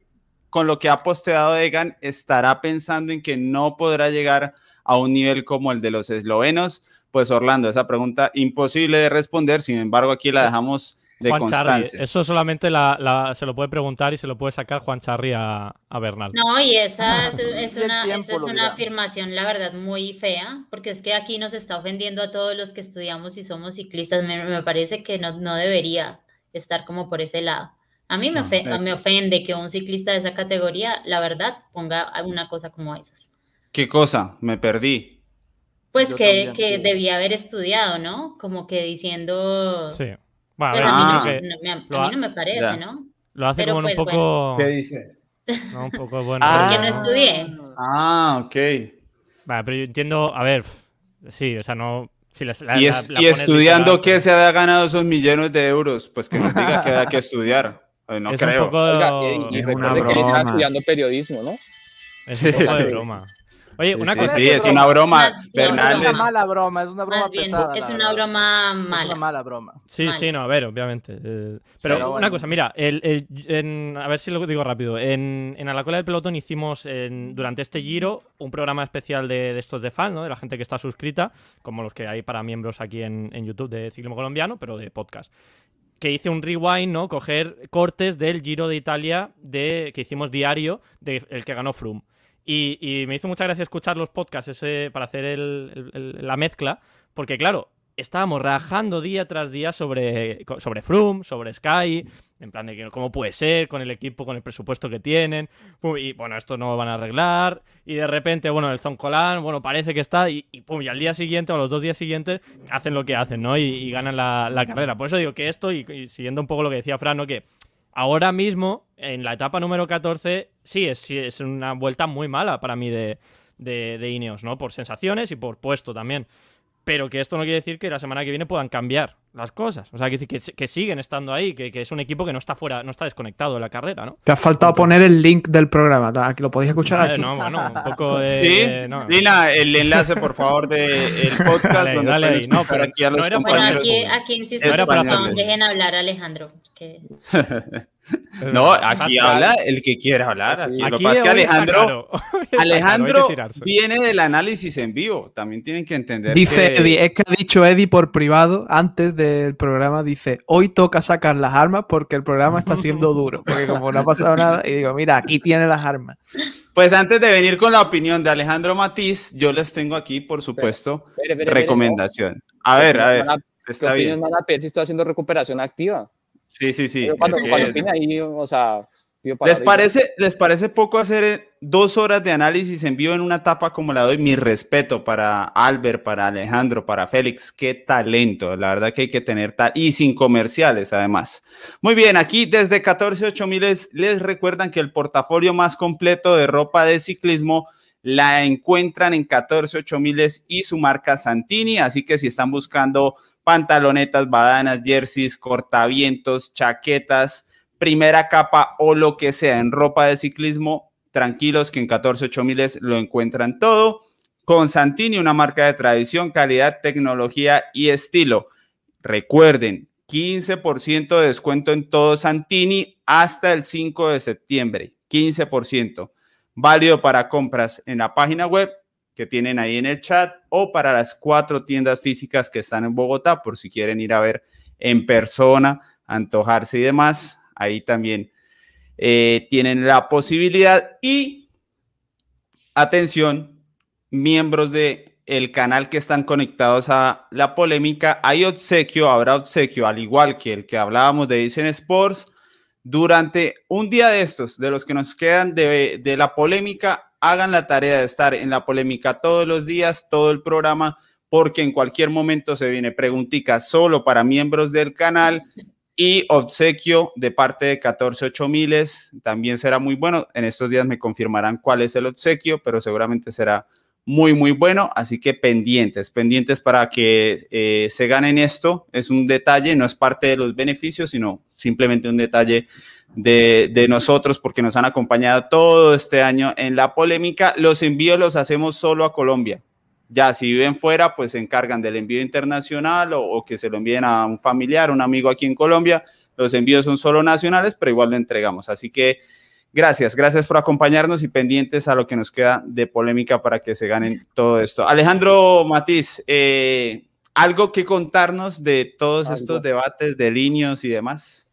con lo que ha posteado Egan estará pensando en que no podrá llegar a un nivel como el de los eslovenos? Pues Orlando, esa pregunta imposible de responder, sin embargo aquí la dejamos Juan Charri, eso solamente se lo puede preguntar y se lo puede sacar Juan Charri a, Bernal. No, y esa es, una, afirmación, la verdad, muy fea, porque es que aquí nos está ofendiendo a todos los que estudiamos y somos ciclistas. Me, parece que no, debería estar como por ese lado. A mí me, me ofende que un ciclista de esa categoría, la verdad, ponga alguna cosa como esas. ¿Qué cosa? Me perdí. Pues que, que debía haber estudiado, ¿no? Como que diciendo... Sí bueno, a, mí no, me, parece, ¿no? Lo hace como un pues, poco. ¿Qué dice? No, un poco bueno. Ah, Porque no estudié. Ah, ok. Vale, pero yo entiendo, a ver, sí, o sea, no. Si y, estudiando que se había ganado esos millones de euros, pues que nos diga que hay que estudiar. No es creo. Un poco, y, y es una broma. que está estudiando periodismo, ¿no? Es un poco de broma. Oye, una cosa. Sí, es una broma. Bernal es una mala broma, es una broma pesada. Es una broma mala. Es una mala broma. Sí, sí, no, a ver, obviamente. Eh, pero una cosa, mira, el, a ver si lo digo rápido. En, en A la cola del pelotón hicimos durante este giro un programa especial de, estos de fans, ¿no? De la gente que está suscrita, como los que hay para miembros aquí en, en YouTube de Ciclismo Colombiano, pero de podcast que hice un rewind, ¿no? Coger cortes del Giro de Italia de, que hicimos diario, del el que ganó Froome. Y, me hizo mucha gracia escuchar los podcasts ese, para hacer la mezcla, porque claro, estábamos rajando día tras día sobre, sobre Froome, sobre Sky, en plan de que cómo puede ser con el equipo, con el presupuesto que tienen, y bueno, esto no lo van a arreglar, y de repente, bueno, el Zoncolan, bueno, parece que está, y, pum, y al día siguiente o a los dos días siguientes hacen lo que hacen, ¿no? Y, ganan la, carrera. Por eso digo que esto, y, siguiendo un poco lo que decía Fran, ¿no? Que ahora mismo, en la etapa número 14, sí, es, es una vuelta muy mala para mí de, de, de Ineos, ¿no? Por sensaciones y por puesto también pero que esto no quiere decir que la semana que viene puedan cambiar las cosas. O sea, que, que, que siguen estando ahí, que, es un equipo que no está fuera, no está desconectado de la carrera, ¿no? Te ha faltado poner el link del programa, que lo podéis escuchar aquí. No, bueno, un poco de... Sí, no. Dina, el enlace, por favor, del podcast dale, donde dale ahí. No, pero aquí a los no compañeros. Bueno, aquí, aquí insisto, no dejen hablar a Alejandro. Que... no, aquí habla el que quiera hablar. Aquí, lo que pasa es que Alejandro, Alejandro viene del análisis en vivo. También tienen que entender. Dice Eddie, es que ha dicho Eddie por privado antes del programa. Dice: Hoy toca sacar las armas porque el programa está siendo duro. Porque como no ha pasado nada, y digo: Mira, aquí tiene las armas. Pues antes de venir con la opinión de Alejandro Matiz, yo les tengo aquí, por supuesto, recomendación. A ver, a ver. Está bien. si estoy haciendo recuperación activa. Sí, sí, sí. cuando, ahí, o sea, ¿Les parece, ¿Les parece poco hacer dos horas de análisis en vivo en una etapa como la de hoy? Mi respeto para Albert, para Alejandro, para Félix. Qué talento. La verdad que hay que tener tal. Y sin comerciales, además. Muy bien, aquí desde 14.8000 les, les recuerdan que el portafolio más completo de ropa de ciclismo la encuentran en 14.8000 y su marca Santini. Así que si están buscando pantalonetas, badanas, jerseys, cortavientos, chaquetas, primera capa o lo que sea en ropa de ciclismo, tranquilos que en 14.8000 lo encuentran todo. Con Santini, una marca de tradición, calidad, tecnología y estilo. Recuerden, 15% de descuento en todo Santini hasta el 5 de septiembre. 15%. Válido para compras en la página web que tienen ahí en el chat o para las cuatro tiendas físicas que están en Bogotá por si quieren ir a ver en persona, antojarse y demás. Ahí también eh, tienen la posibilidad y atención, miembros de canal que están conectados a la polémica, hay obsequio, habrá obsequio, al igual que el que hablábamos de Dicen Sports, durante un día de estos, de los que nos quedan de, de la polémica, hagan la tarea de estar en la polémica todos los días, todo el programa, porque en cualquier momento se viene preguntica solo para miembros del canal y obsequio de parte de 14 miles. También será muy bueno. En estos días me confirmarán cuál es el obsequio, pero seguramente será muy, muy bueno. Así que pendientes, pendientes para que eh, se ganen esto. Es un detalle, no es parte de los beneficios, sino simplemente un detalle de, nosotros porque nos han acompañado todo este año en la polémica. Los envíos los hacemos solo a Colombia. Ya si viven fuera, pues se encargan del envío internacional o, que se lo envíen a un familiar, un amigo aquí en Colombia. Los envíos son solo nacionales, pero igual lo entregamos. Así que gracias, gracias por acompañarnos y pendientes a lo que nos queda de polémica para que se ganen todo esto. Alejandro Matiz, eh, ¿algo que contarnos de todos estos debates de líneas y demás?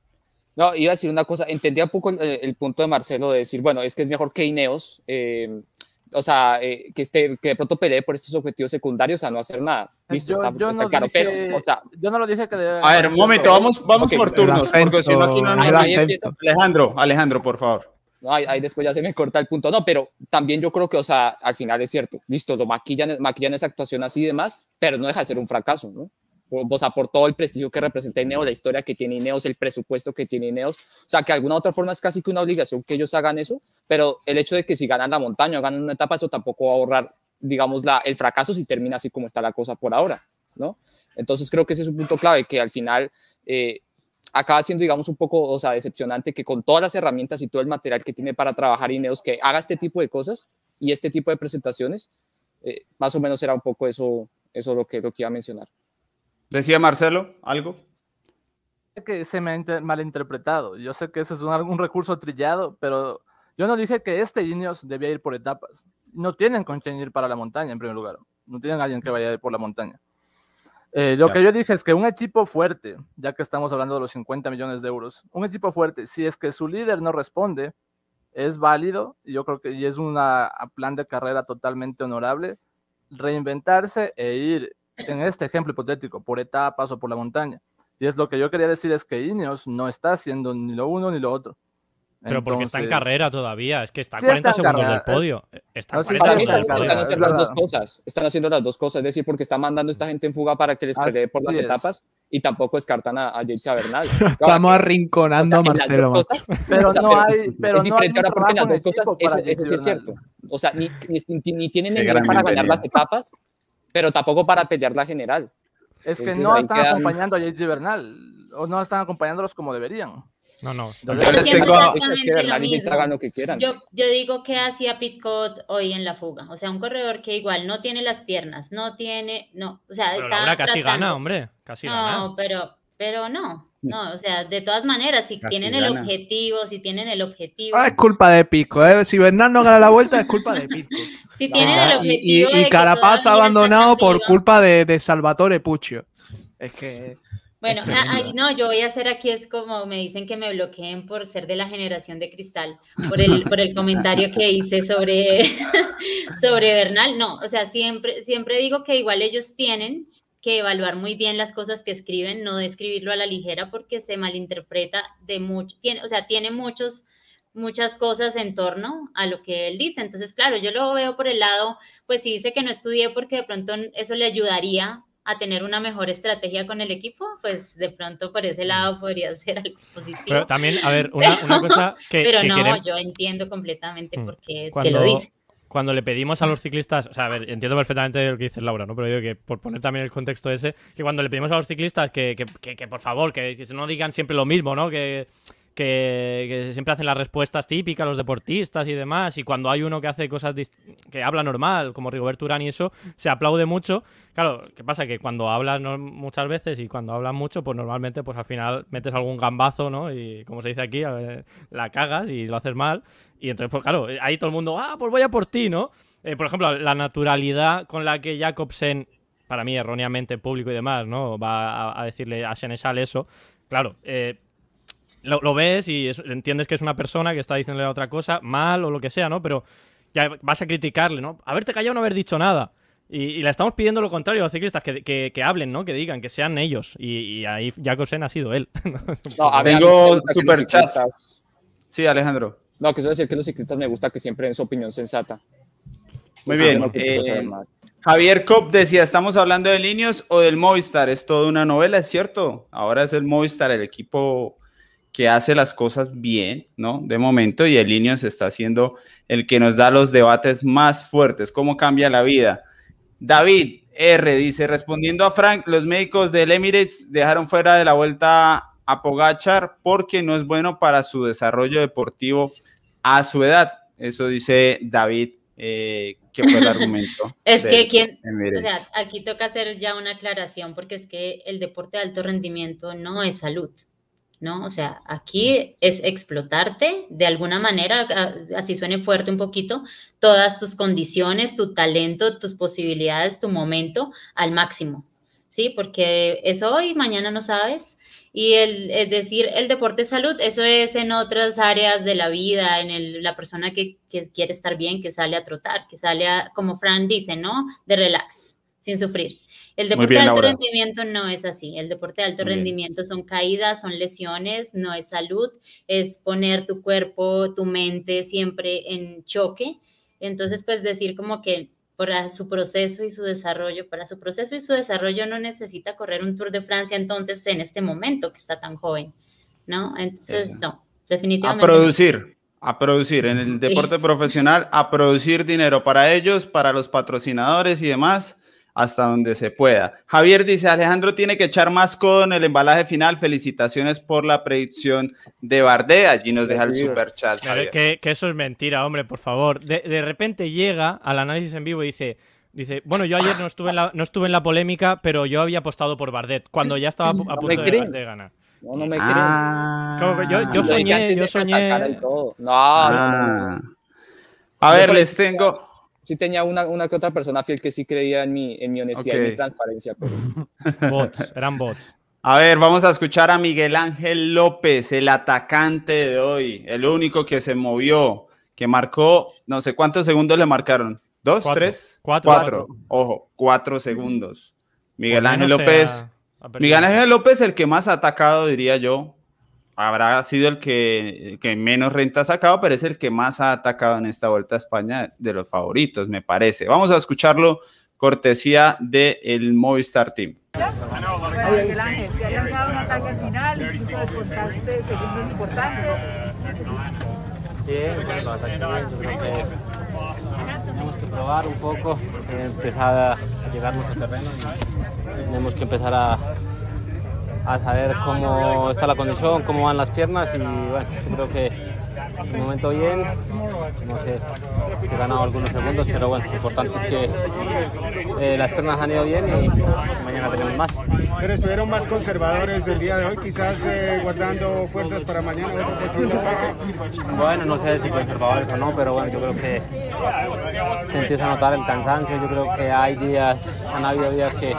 No, iba a decir una cosa, entendía un poco el, punto de Marcelo de decir, bueno, es que es mejor que Ineos, eh, o sea, eh, que, esté, que de pronto pelee por estos objetivos secundarios a no hacer nada. Listo, yo, está, yo no claro, dije, pero, o sea, yo no lo dije que A ver, un momento, vamos, vamos por turnos, porque si no aquí no, Alejandro, Alejandro, por favor. No, ahí, después ya se me corta el punto. No, pero también yo creo que, o sea, al final es cierto. Listo, lo maquillan, maquillan esa actuación así y demás, pero no deja de ser un fracaso, ¿no? O sea, por todo el prestigio que representa Ineos, la historia que tiene Ineos, el presupuesto que tiene Ineos. O sea, que alguna otra forma es casi que una obligación que ellos hagan eso, pero el hecho de que si ganan la montaña o ganan una etapa, eso tampoco va a ahorrar, digamos, la, el fracaso si termina así como está la cosa por ahora, ¿no? Entonces creo que ese es un punto clave, que al final eh, acaba siendo, digamos, un poco, o sea, decepcionante que con todas las herramientas y todo el material que tiene para trabajar Ineos, que haga este tipo de cosas y este tipo de presentaciones, eh, más o menos era un poco eso, eso lo que, lo que iba a mencionar. Decía Marcelo, ¿algo? Que se me ha malinterpretado. Yo sé que ese es un, recurso trillado, pero yo no dije que este Ineos debía ir por etapas. No tienen con quién ir para la montaña, en primer lugar. No tienen alguien que vaya a ir por la montaña. Eh, lo que yo dije es que un equipo fuerte, ya que estamos hablando de los 50 millones de euros, un equipo fuerte, si es que su líder no responde, es válido, y yo creo que y es un plan de carrera totalmente honorable, reinventarse e ir en este ejemplo hipotético, por etapas o por la montaña. Y es lo que yo quería decir es que Ineos no está haciendo ni lo uno ni lo otro. Pero porque está en carrera todavía, es que está a 40 segundos del podio. Está están haciendo las dos cosas, están haciendo las dos cosas, es decir, porque está mandando esta gente en fuga para que les pelee por las etapas y tampoco descartan a, a Bernal. Estamos arrinconando a Marcelo. pero no hay, pero es diferente ahora porque las dos cosas, eso, eso es cierto. O sea, ni, ni, tienen el para ganar las etapas, pero tampoco para pelear la general. Es que no están acompañando a JJ Bernal, o no están acompañándolos como deberían. No, no. Yo, les tengo... yo, yo, digo que hacía Pitcott hoy en la fuga. O sea, un corredor que igual no tiene las piernas, no tiene, no, o sea, pero está casi gana, hombre, casi gana. No, pero, pero no. No, o sea, de todas maneras, si tienen el objetivo, si tienen el objetivo. Ah, es culpa de Pico, ¿eh? Si Bernal no gana la vuelta, es culpa de Pico. Si tienen el objetivo. Y, y, Carapaz ha abandonado por culpa de, de Salvatore Puccio. Es que. Bueno, ah, no, yo voy a hacer aquí es como me dicen que me bloqueen por ser de la generación de cristal, por el, por el comentario que hice sobre, sobre Bernal. No, o sea, siempre, siempre digo que igual ellos tienen que evaluar muy bien las cosas que escriben, no escribirlo a la ligera porque se malinterpreta de mucho, tiene, o sea, tiene muchos muchas cosas en torno a lo que él dice. Entonces, claro, yo lo veo por el lado, pues si dice que no estudié porque de pronto eso le ayudaría a tener una mejor estrategia con el equipo, pues de pronto por ese lado podría ser algo positivo. Pero también, a ver, una, cosa que... Pero no, yo entiendo completamente por qué es que lo dice. Cuando le pedimos a los ciclistas, o sea, a ver, entiendo perfectamente lo que dice Laura, ¿no? Pero digo que por poner también el contexto ese, que cuando le pedimos a los ciclistas que, que, que, por favor, que, que no digan siempre lo mismo, ¿no? Que, que, siempre hacen las respuestas típicas, los deportistas y demás, y cuando hay uno que hace cosas que habla normal, como Rigoberto Urán y eso, se aplaude mucho. Claro, ¿qué pasa? Que cuando hablas muchas veces y cuando hablas mucho, pues normalmente pues al final metes algún gambazo, ¿no? Y como se dice aquí, la cagas y lo haces mal. Y entonces, pues claro, ahí todo el mundo, ah, pues voy a por ti, ¿no? Eh, por ejemplo, la naturalidad con la que Jacobsen, para mí erróneamente público y demás, ¿no? Va a, decirle a Senesal eso. Claro, eh, lo, ves y entiendes que es una persona que está diciéndole otra cosa, mal o lo que sea, ¿no? Pero ya vas a criticarle, ¿no? Haberte callado no haber dicho nada. Y, le estamos pidiendo lo contrario a los ciclistas, que, que, hablen, ¿no? Que digan, que sean ellos. Y, y ahí Jacobsen ha sido él. no, a Tengo super chats. Sí, Alejandro. No, que eso decir que los ciclistas me gusta que siempre den su opinión sensata. Muy bien. Eh, Javier Cop decía, ¿estamos hablando de Linios o del Movistar? Es toda una novela, es cierto. Ahora es el Movistar, el equipo que hace las cosas bien, ¿no? De momento, y el Ineos está siendo el que nos da los debates más fuertes. ¿Cómo cambia la vida? David R. dice, respondiendo a Frank, los médicos del Emirates dejaron fuera de la vuelta a Pogachar porque no es bueno para su desarrollo deportivo a su edad. Eso dice David, eh, que fue el argumento. es que quien, o sea, aquí toca hacer ya una aclaración porque es que el deporte de alto rendimiento no es salud. ¿No? O sea, aquí es explotarte de alguna manera, así suene fuerte un poquito, todas tus condiciones, tu talento, tus posibilidades, tu momento al máximo, ¿sí? Porque eso hoy, mañana no sabes. Y el, es decir, el deporte salud, eso es en otras áreas de la vida, en el, la persona que, que quiere estar bien, que sale a trotar, que sale a, como Fran dice, ¿no? De relax, sin sufrir. El deporte de alto rendimiento no es así. El deporte de alto rendimiento son caídas, son lesiones, no es salud, es poner tu cuerpo, tu mente siempre en choque. Entonces, pues decir como que para su proceso y su desarrollo, para su proceso y su desarrollo no necesita correr un Tour de Francia entonces en este momento que está tan joven, ¿no? Entonces, no, definitivamente. A producir, a producir en el deporte profesional, a producir dinero para ellos, para los patrocinadores y demás hasta donde se pueda. Javier dice, Alejandro tiene que echar más codo en el embalaje final. Felicitaciones por la predicción de Bardet. Allí nos deja el super chat. Que, que, eso es mentira, hombre, por favor. De, repente llega al análisis en vivo y dice... Dice, bueno, yo ayer no estuve, en la, no estuve en la polémica, pero yo había apostado por Bardet, cuando ya estaba a punto de, ganar. No, no me ah, creen. yo, soñé, yo soñé. No, no, no. A ver, les tengo sí tenía una, una que otra persona fiel que sí creía en mi, en mi honestidad y mi transparencia. bots, eran bots. A ver, vamos a escuchar a Miguel Ángel López, el atacante de hoy, el único que se movió, que marcó, no sé cuántos segundos le marcaron. ¿Dos? ¿Tres? Cuatro. Cuatro. Ojo, cuatro segundos. Miguel Ángel López. Miguel Ángel López, el que más ha atacado, diría yo. Habrá sido el que, que menos renta ha sacado, pero es el que más ha atacado en esta vuelta a España de los favoritos, me parece. Vamos a escucharlo, cortesía del Movistar Team. Tenemos que probar un poco, empezar a llegar a nuestro terreno y tenemos que empezar a, a saber cómo está la condición, cómo van las piernas y bueno, creo que un momento bien, no sé si he ganado algunos segundos, pero bueno, lo importante es que eh, las piernas han ido bien y mañana tenemos más. Pero estuvieron más conservadores el día de hoy, quizás eh, guardando fuerzas para mañana. Bueno, no sé si conservadores o no, pero bueno, yo creo que se empieza a notar el cansancio. Yo creo que hay días, han habido días que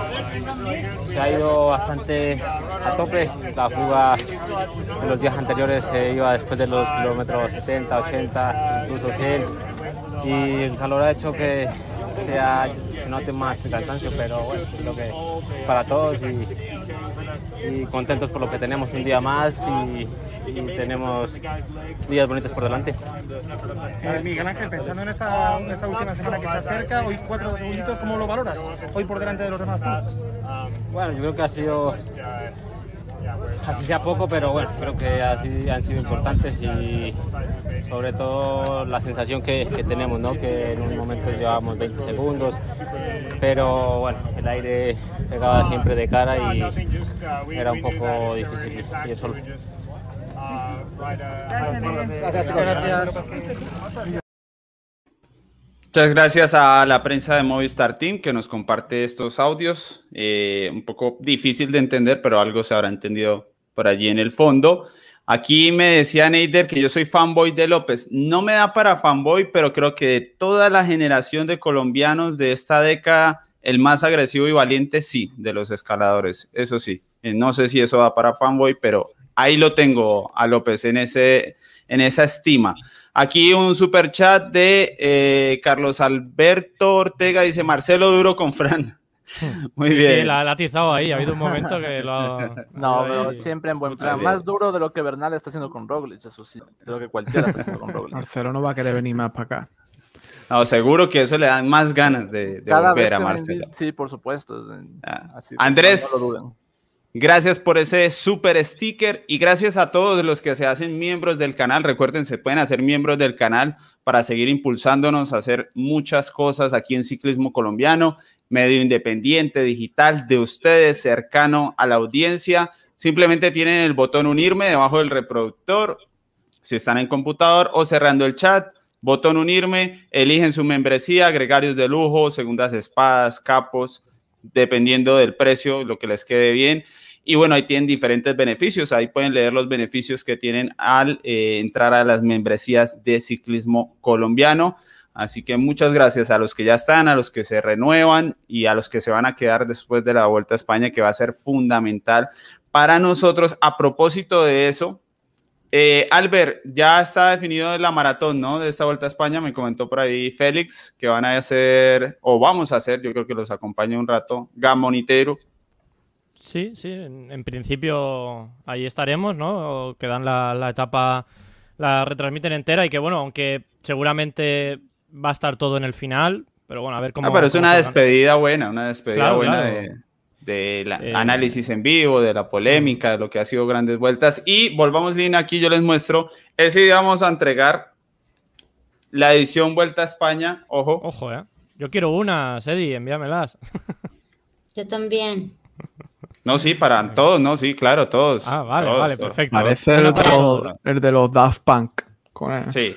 se ha ido bastante a tope. La fuga de los días anteriores se iba después de los kilómetros 70, 80, incluso 100. Y el calor ha hecho que se note más el cansancio, pero bueno, creo que para todos y, contentos por lo que tenemos un día más y, tenemos días bonitos por delante. Miguel Ángel, pensando en esta, esta, última semana que se acerca, hoy cuatro segunditos, ¿cómo lo valoras? Hoy por delante de los demás. Bueno, yo creo que ha sido así sea poco, pero bueno, creo que así han sido importantes y sobre todo la sensación que, tenemos, ¿no? que en un momento llevábamos 20 segundos, pero bueno, el aire pegaba siempre de cara y era un poco difícil y solo. Muchas gracias a la prensa de Movistar Team que nos comparte estos audios. Eh, un poco difícil de entender, pero algo se habrá entendido por allí en el fondo. Aquí me decía Neider que yo soy fanboy de López. No me da para fanboy, pero creo que de toda la generación de colombianos de esta década, el más agresivo y valiente, sí, de los escaladores. Eso sí. Eh, no sé si eso da para fanboy, pero ahí lo tengo a López en, ese, en esa estima. Aquí un super chat de eh, Carlos Alberto Ortega dice Marcelo duro con Fran. Muy bien. Sí, la ha atizado ahí. Ha habido un momento que lo ha. No, pero siempre en buen plan. Más duro de lo que Bernal está haciendo con Roglic, eso sí. De lo que cualquiera está haciendo con Roglic. Marcelo no va a querer venir más para acá. No, seguro que eso le dan más ganas de, volver a Marcelo. Sí, por supuesto. Ah. Andrés. Gracias por ese super sticker y gracias a todos los que se hacen miembros del canal. Recuerden, se pueden hacer miembros del canal para seguir impulsándonos a hacer muchas cosas aquí en Ciclismo Colombiano, medio independiente, digital, de ustedes, cercano a la audiencia. Simplemente tienen el botón unirme debajo del reproductor, si están en computador o cerrando el chat. Botón unirme, eligen su membresía, agregarios de lujo, segundas espadas, capos, dependiendo del precio, lo que les quede bien. Y bueno, ahí tienen diferentes beneficios. Ahí pueden leer los beneficios que tienen al eh, entrar a las membresías de ciclismo colombiano. Así que muchas gracias a los que ya están, a los que se renuevan y a los que se van a quedar después de la Vuelta a España, que va a ser fundamental para nosotros. A propósito de eso, eh, Albert, ya está definido la maratón, ¿no? De esta Vuelta a España, me comentó por ahí Félix, que van a hacer, o vamos a hacer, yo creo que los acompaña un rato, Gamonitero Sí, sí, en, principio ahí estaremos, ¿no? Quedan la, la etapa, la retransmiten entera y que bueno, aunque seguramente va a estar todo en el final, pero bueno, a ver cómo... Ah, pero es una despedida buena, una despedida buena de, de eh, análisis en vivo, de la polémica, de lo que ha sido grandes vueltas. Y volvamos, Lina, aquí yo les muestro, ese día vamos a entregar la edición Vuelta a España, ojo. Ojo, eh. Yo quiero una, Eddie, envíamelas. Yo también. No, sí, para todos, no, sí, claro, todos. Ah, vale, vale, perfecto. Parece el, el, de los Daft Punk. Sí.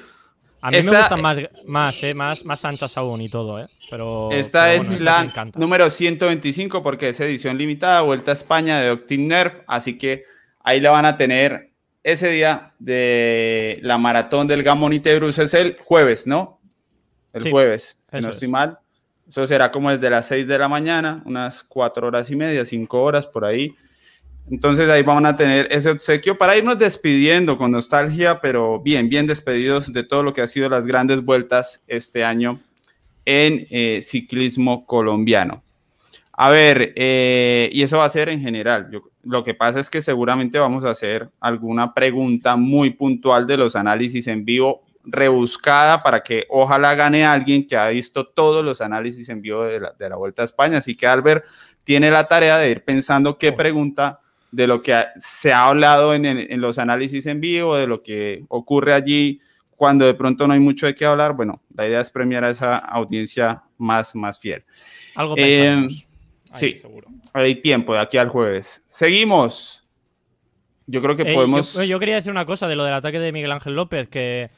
A mí me gustan más, más, eh, más, más anchas aún y todo, ¿eh? Pero, esta es la número 125 porque es edición limitada, Vuelta a España de Octin Nerf, así que ahí la van a tener ese día de la maratón del Gamon y Tebrus, es el jueves, ¿no? El jueves, si no estoy mal. Eso será como desde las 6 de la mañana, unas 4 horas y media, 5 horas por ahí. Entonces ahí van a tener ese obsequio para irnos despidiendo con nostalgia, pero bien, bien despedidos de todo lo que ha sido las grandes vueltas este año en eh, ciclismo colombiano. A ver, eh, y eso va a ser en general. lo que pasa es que seguramente vamos a hacer alguna pregunta muy puntual de los análisis en vivo, rebuscada para que ojalá gane alguien que ha visto todos los análisis en vivo de la, de la Vuelta a España. Así que Albert tiene la tarea de ir pensando qué pregunta de lo que se ha hablado en, en, los análisis en vivo, de lo que ocurre allí cuando de pronto no hay mucho de qué hablar. Bueno, la idea es premiar a esa audiencia más, más fiel. Algo eh, Sí, seguro. hay tiempo de aquí al jueves. Seguimos. Yo creo que podemos. Yo, quería decir una cosa de lo del ataque de Miguel Ángel López, que,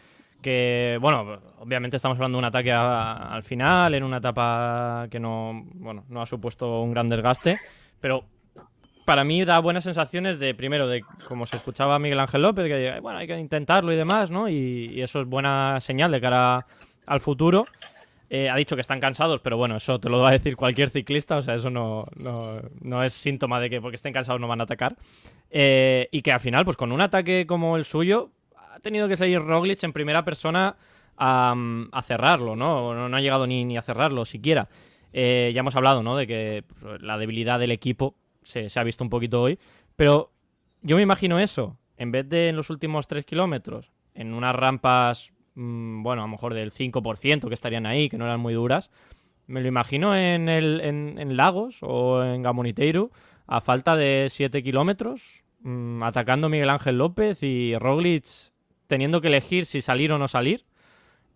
que bueno, obviamente estamos hablando de un ataque al final, en una etapa que no, bueno, no ha supuesto un gran desgaste, pero para mí da buenas sensaciones de, primero, de como se escuchaba Miguel Ángel López, que bueno, hay que intentarlo y demás, ¿no? Y, eso es buena señal de cara al futuro. Eh, ha dicho que están cansados, pero bueno, eso te lo va a decir cualquier ciclista, o sea, eso no, no, es síntoma de que porque estén cansados no van a atacar. Eh, y que al final, pues con un ataque como el suyo, ha tenido que salir Roglic en primera persona a, cerrarlo, ¿no? ¿no? ha llegado ni, a cerrarlo siquiera. Eh, ya hemos hablado, ¿no? De que pues, la debilidad del equipo se, ha visto un poquito hoy. Pero yo me imagino eso, en vez de en los últimos 3 kilómetros, en unas rampas, mm, bueno, a lo mejor del 5% que estarían ahí, que no eran muy duras, me lo imagino en, Lagos o en Gamoniteiru, a falta de 7 kilómetros, mm, atacando Miguel Ángel López y Roglic teniendo que elegir si salir o no salir.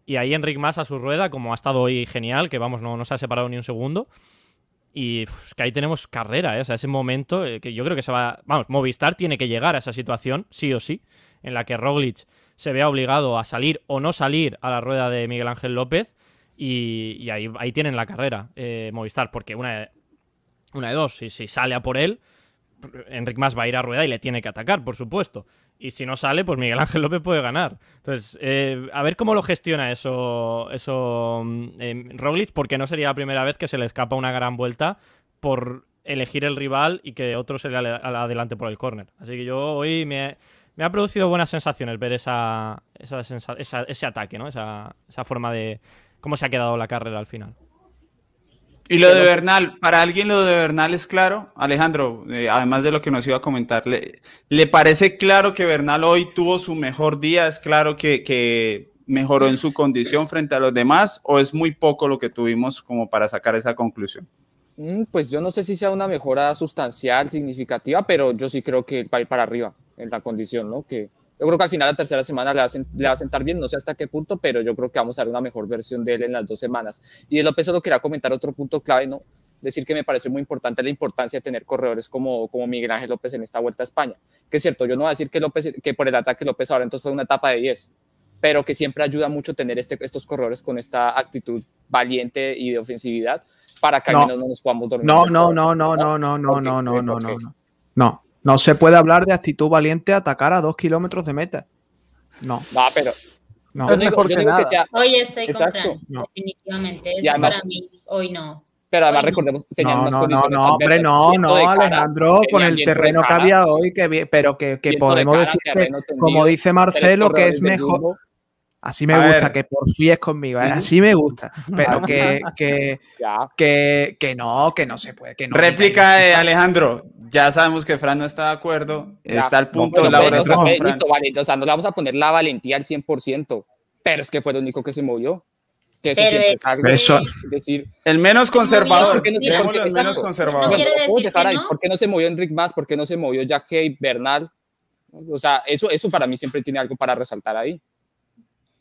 Y ahí Enric Mas a su rueda, como ha estado hoy genial, que vamos, no, no se ha separado ni un segundo. Y que ahí tenemos carrera, ¿eh? Ese momento eh, que yo creo que se va. Vamos, Movistar tiene que llegar a esa situación, sí o sí, en la que Roglic se vea obligado a salir o no salir a la rueda de Miguel Ángel López. Y, ahí, ahí, tienen la carrera, eh, Movistar, porque una de, una de dos, si, sale a por él, Enric Mas va a ir a rueda y le tiene que atacar, por supuesto. Y si no sale, pues Miguel Ángel López puede ganar. Entonces, eh, a ver cómo lo gestiona eso, eso eh, porque no sería la primera vez que se le escapa una gran vuelta por elegir el rival y que otro se le adelante por el córner. Así que yo hoy me, ha producido buenas sensaciones ver esa, ese ataque, ¿no? Esa, esa forma de cómo se ha quedado la carrera al final. Y lo de Bernal, para alguien lo de Bernal es claro, Alejandro, eh, además de lo que nos iba a comentar, ¿le, parece claro que Bernal hoy tuvo su mejor día? ¿Es claro que, mejoró en su condición frente a los demás o es muy poco lo que tuvimos como para sacar esa conclusión? Mm, pues yo no sé si sea una mejora sustancial, significativa, pero yo sí creo que va a ir para arriba en la condición, ¿no? Que, yo creo que al final la tercera semana le va, a, le va a sentar bien, no sé hasta qué punto, pero yo creo que vamos a ver una mejor versión de él en las dos semanas. Y de López solo quería comentar otro punto clave, ¿no? Decir que me parece muy importante la importancia de tener corredores como, como Miguel Ángel López en esta vuelta a España. Que es cierto, yo no voy a decir que, López, que por el ataque López ahora entonces fue una etapa de 10, pero que siempre ayuda mucho tener este, estos corredores con esta actitud valiente y de ofensividad para que no, no nos podamos dormir. No, no, no, no, no, no, no, no, no, no, no, no. No se puede hablar de actitud valiente atacar a dos kilómetros de meta. No. Va, pero. No. Es mejor que nada. Hoy estoy Exacto. definitivamente. Eso para mí, hoy no. Pero además recordemos que tenían no, unas no, condiciones. No, no, hombre, no, no, Alejandro, con el terreno que había hoy, que, pero que, que podemos decir que, como dice Marcelo, que es mejor. Así me gusta, que por fin es conmigo, ¿eh? así me gusta. Pero que, que, que, que, no, que no se puede. Que no Réplica de Alejandro. Ya sabemos que Fran no está de acuerdo. está al punto de la no, Listo, vale. O sea, no le vamos a poner la valentía al 100%. Pero es que fue el único que se movió. Que eso siempre eso. decir. El menos conservador. ¿Por qué no se, el menos conservador? ¿Por qué no se movió Enric Más? ¿Por qué no se movió Jack Hay, Bernal? O sea, eso, eso para mí siempre tiene algo para resaltar ahí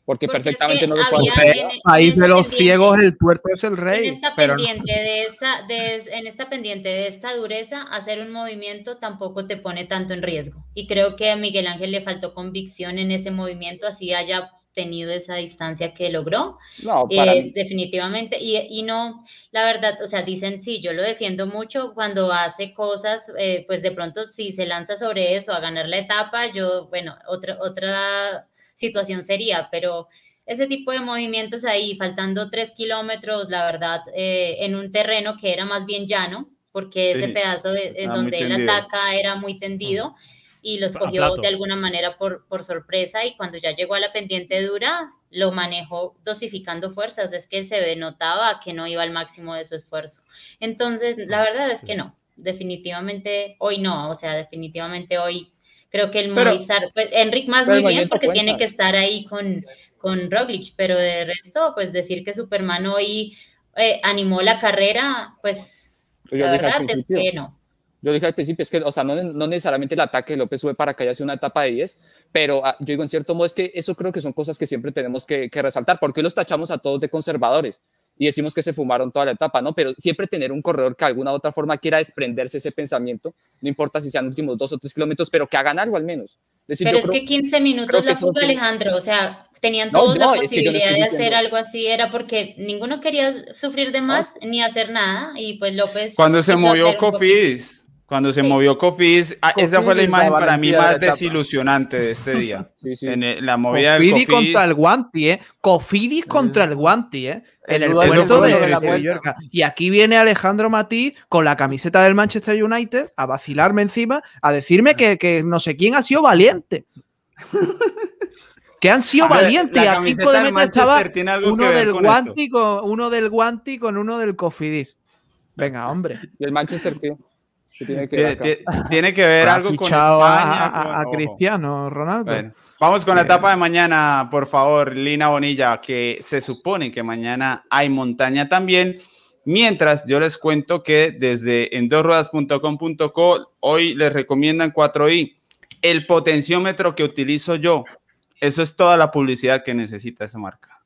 porque, perfectamente no lo puedo hacer. País de los ciegos, el tuerto es el rey. En esta, pendiente de esta, en esta pendiente de esta dureza, hacer un movimiento tampoco te pone tanto en riesgo. Y creo que a Miguel Ángel le faltó convicción en ese movimiento, así haya tenido esa distancia que logró. No, eh, definitivamente. Y, y, no, la verdad, o sea, dicen, sí, yo lo defiendo mucho cuando hace cosas, eh, pues de pronto si se lanza sobre eso a ganar la etapa, yo, bueno, otra, otra situación sería, pero ese tipo de movimientos ahí, faltando tres kilómetros, la verdad, eh, en un terreno que era más bien llano, porque ese pedazo en donde él ataca era muy tendido. y los cogió de alguna manera por, por sorpresa y cuando ya llegó a la pendiente dura lo manejó dosificando fuerzas, es que él se notaba que no iba al máximo de su esfuerzo. Entonces, la verdad es que no, definitivamente hoy no, o sea, definitivamente hoy creo que el Movistar, pues Enric más muy bien porque tiene que estar ahí con, con Roglic, pero de resto, pues decir que Superman hoy eh, animó la carrera, pues, pues la verdad es que no. Yo dije al principio, es que, o sea, no, no necesariamente el ataque de López sube para que haya sido una etapa de 10, pero ah, yo digo, en cierto modo, es que eso creo que son cosas que siempre tenemos que, que resaltar, porque los tachamos a todos de conservadores y decimos que se fumaron toda la etapa, ¿no? Pero siempre tener un corredor que de alguna u otra forma quiera desprenderse ese pensamiento, no importa si sean últimos dos o tres kilómetros, pero que hagan algo al menos. pero es que 15 minutos la fuga, Alejandro, o sea, tenían todos la posibilidad de hacer algo así, era porque ninguno quería sufrir de más ni hacer nada, y pues López... Cuando se movió Cofis cuando se movió Cofis, ah, esa fue la imagen para mí más desilusionante de este día. Sí, sí. En la movida Cofidis contra el Guanti, ¿eh? Cofidis contra el Guanti, ¿eh? En el, puerto de, de, la Y aquí viene Alejandro Matí con la camiseta del Manchester United a vacilarme encima, a decirme que, que no sé quién ha sido valiente. que han sido valientes. Y a cinco de meta estaba uno del, Guanti con, uno del Guanti con uno del Cofidis. Venga, hombre. Y el Manchester, tío. Tiene que, ver, algo con España. A, Cristiano Ronaldo. vamos con la etapa de mañana, por favor, Lina Bonilla, que se supone que mañana hay montaña también. Mientras yo les cuento que desde endosruedas.com.co hoy les recomiendan 4i. El potenciómetro que utilizo yo, eso es toda la publicidad que necesita esa marca.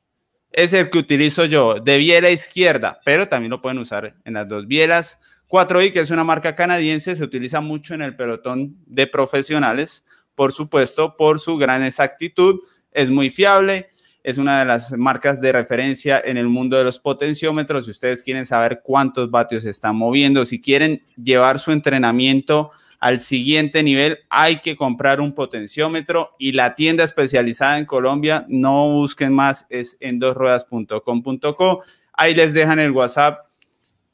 Es el que utilizo yo de biela izquierda, pero también lo pueden usar en las dos bielas 4i, que es una marca canadiense, se utiliza mucho en el pelotón de profesionales, por supuesto, por su gran exactitud, es muy fiable, es una de las marcas de referencia en el mundo de los potenciómetros. Si ustedes quieren saber cuántos vatios están moviendo, si quieren llevar su entrenamiento al siguiente nivel, hay que comprar un potenciómetro y la tienda especializada en Colombia, no busquen más, es en dosruedas.com.co. Ahí les dejan el WhatsApp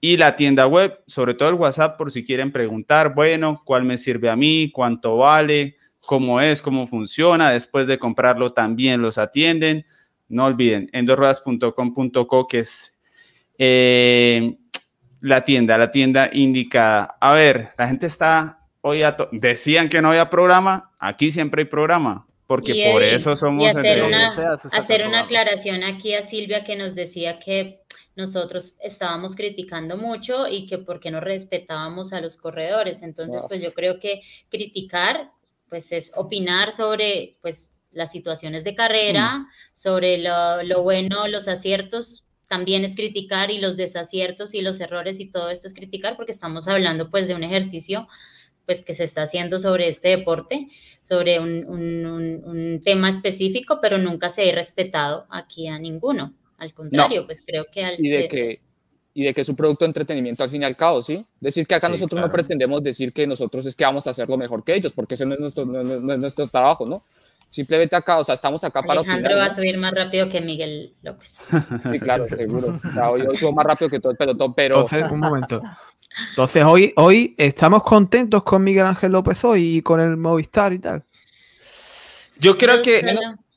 y la tienda web, sobre todo el WhatsApp por si quieren preguntar, bueno, ¿cuál me sirve a mí? ¿Cuánto vale? ¿Cómo es? ¿Cómo funciona? Después de comprarlo también los atienden. No olviden, endorruedas.com.co que es eh, la tienda, la tienda indicada. A ver, la gente está hoy, decían que no había programa, aquí siempre hay programa porque por eso somos... Y hacer, una, hacer una aclaración aquí a Silvia que nos decía que nosotros estábamos criticando mucho y que porque no respetábamos a los corredores. Entonces, pues yo creo que criticar, pues es opinar sobre, pues, las situaciones de carrera, mm. sobre lo, lo bueno, los aciertos, también es criticar y los desaciertos y los errores y todo esto es criticar porque estamos hablando pues de un ejercicio pues que se está haciendo sobre este deporte, sobre un, un, un tema específico, pero nunca se ha respetado aquí a ninguno. Al contrario, pues creo que... Al, y, de que y de que es un producto de entretenimiento al fin y al cabo, ¿sí? Decir que acá nosotros no pretendemos decir que nosotros es que vamos a hacerlo mejor que ellos, porque ese no es nuestro, no, es nuestro trabajo, ¿no? Simplemente acá, o sea, estamos acá para Alejandro va a subir más rápido que Miguel López. Sí, claro, seguro. O sea, hoy, subo más rápido que todo el pelotón, pero... Entonces, un momento. Entonces, hoy, hoy estamos contentos con Miguel Ángel López hoy y con el Movistar y tal. Yo creo que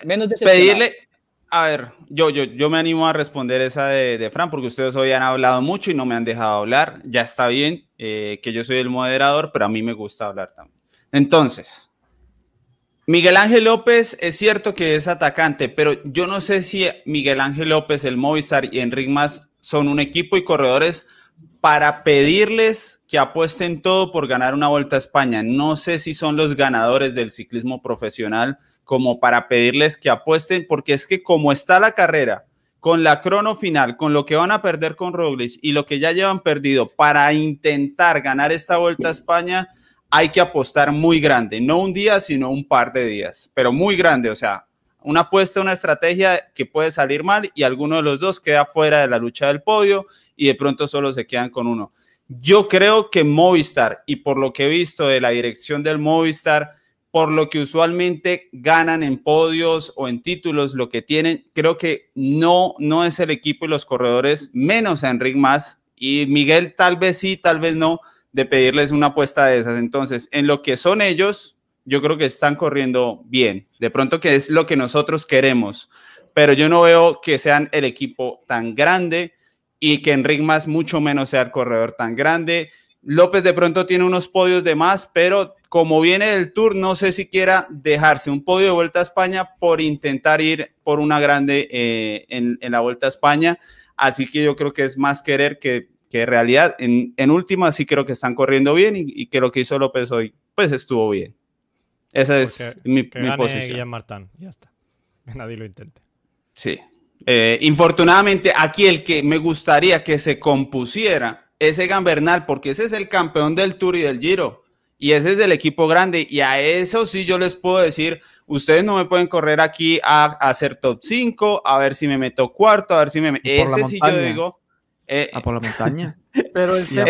menos pedirle, a ver, yo, yo, yo me animo a responder esa de, Fran, porque ustedes hoy han hablado mucho y no me han dejado hablar. Ya está bien eh, que yo soy el moderador, pero a mí me gusta hablar también. Entonces, Miguel Ángel López es cierto que es atacante, pero yo no sé si Miguel Ángel López, el Movistar y Enric Más son un equipo y corredores para pedirles que apuesten todo por ganar una vuelta a España. No sé si son los ganadores del ciclismo profesional como para pedirles que apuesten, porque es que como está la carrera, con la crono final, con lo que van a perder con Roglic y lo que ya llevan perdido para intentar ganar esta vuelta a España, hay que apostar muy grande, no un día, sino un par de días, pero muy grande, o sea, una apuesta, una estrategia que puede salir mal y alguno de los dos queda fuera de la lucha del podio y de pronto solo se quedan con uno. Yo creo que Movistar, y por lo que he visto de la dirección del Movistar, por lo que usualmente ganan en podios o en títulos, lo que tienen, creo que no, no es el equipo y los corredores, menos a Enric más, y Miguel tal vez sí, tal vez no, de pedirles una apuesta de esas. Entonces, en lo que son ellos, yo creo que están corriendo bien. De pronto que es lo que nosotros queremos, pero yo no veo que sean el equipo tan grande y que Enric más mucho menos sea el corredor tan grande. López de pronto tiene unos podios de más, pero como viene del Tour, no sé si quiera dejarse un podio de Vuelta a España por intentar ir por una grande eh, en, la Vuelta a España. Así que yo creo que es más querer que, que realidad. En, en última sí creo que están corriendo bien y, que lo que hizo López hoy, pues estuvo bien. Esa es mi, posición. Martán, ya está. Nadie lo intente. Sí. Eh, infortunadamente, aquí el que me gustaría que se compusiera es Egan Bernal, porque ese es el campeón del Tour y del Giro. Y ese es el equipo grande. Y a eso sí yo les puedo decir, ustedes no me pueden correr aquí a, hacer top 5, a ver si me meto cuarto, a ver si me... Ese sí yo digo... Eh, a por la montaña. Pero el ese,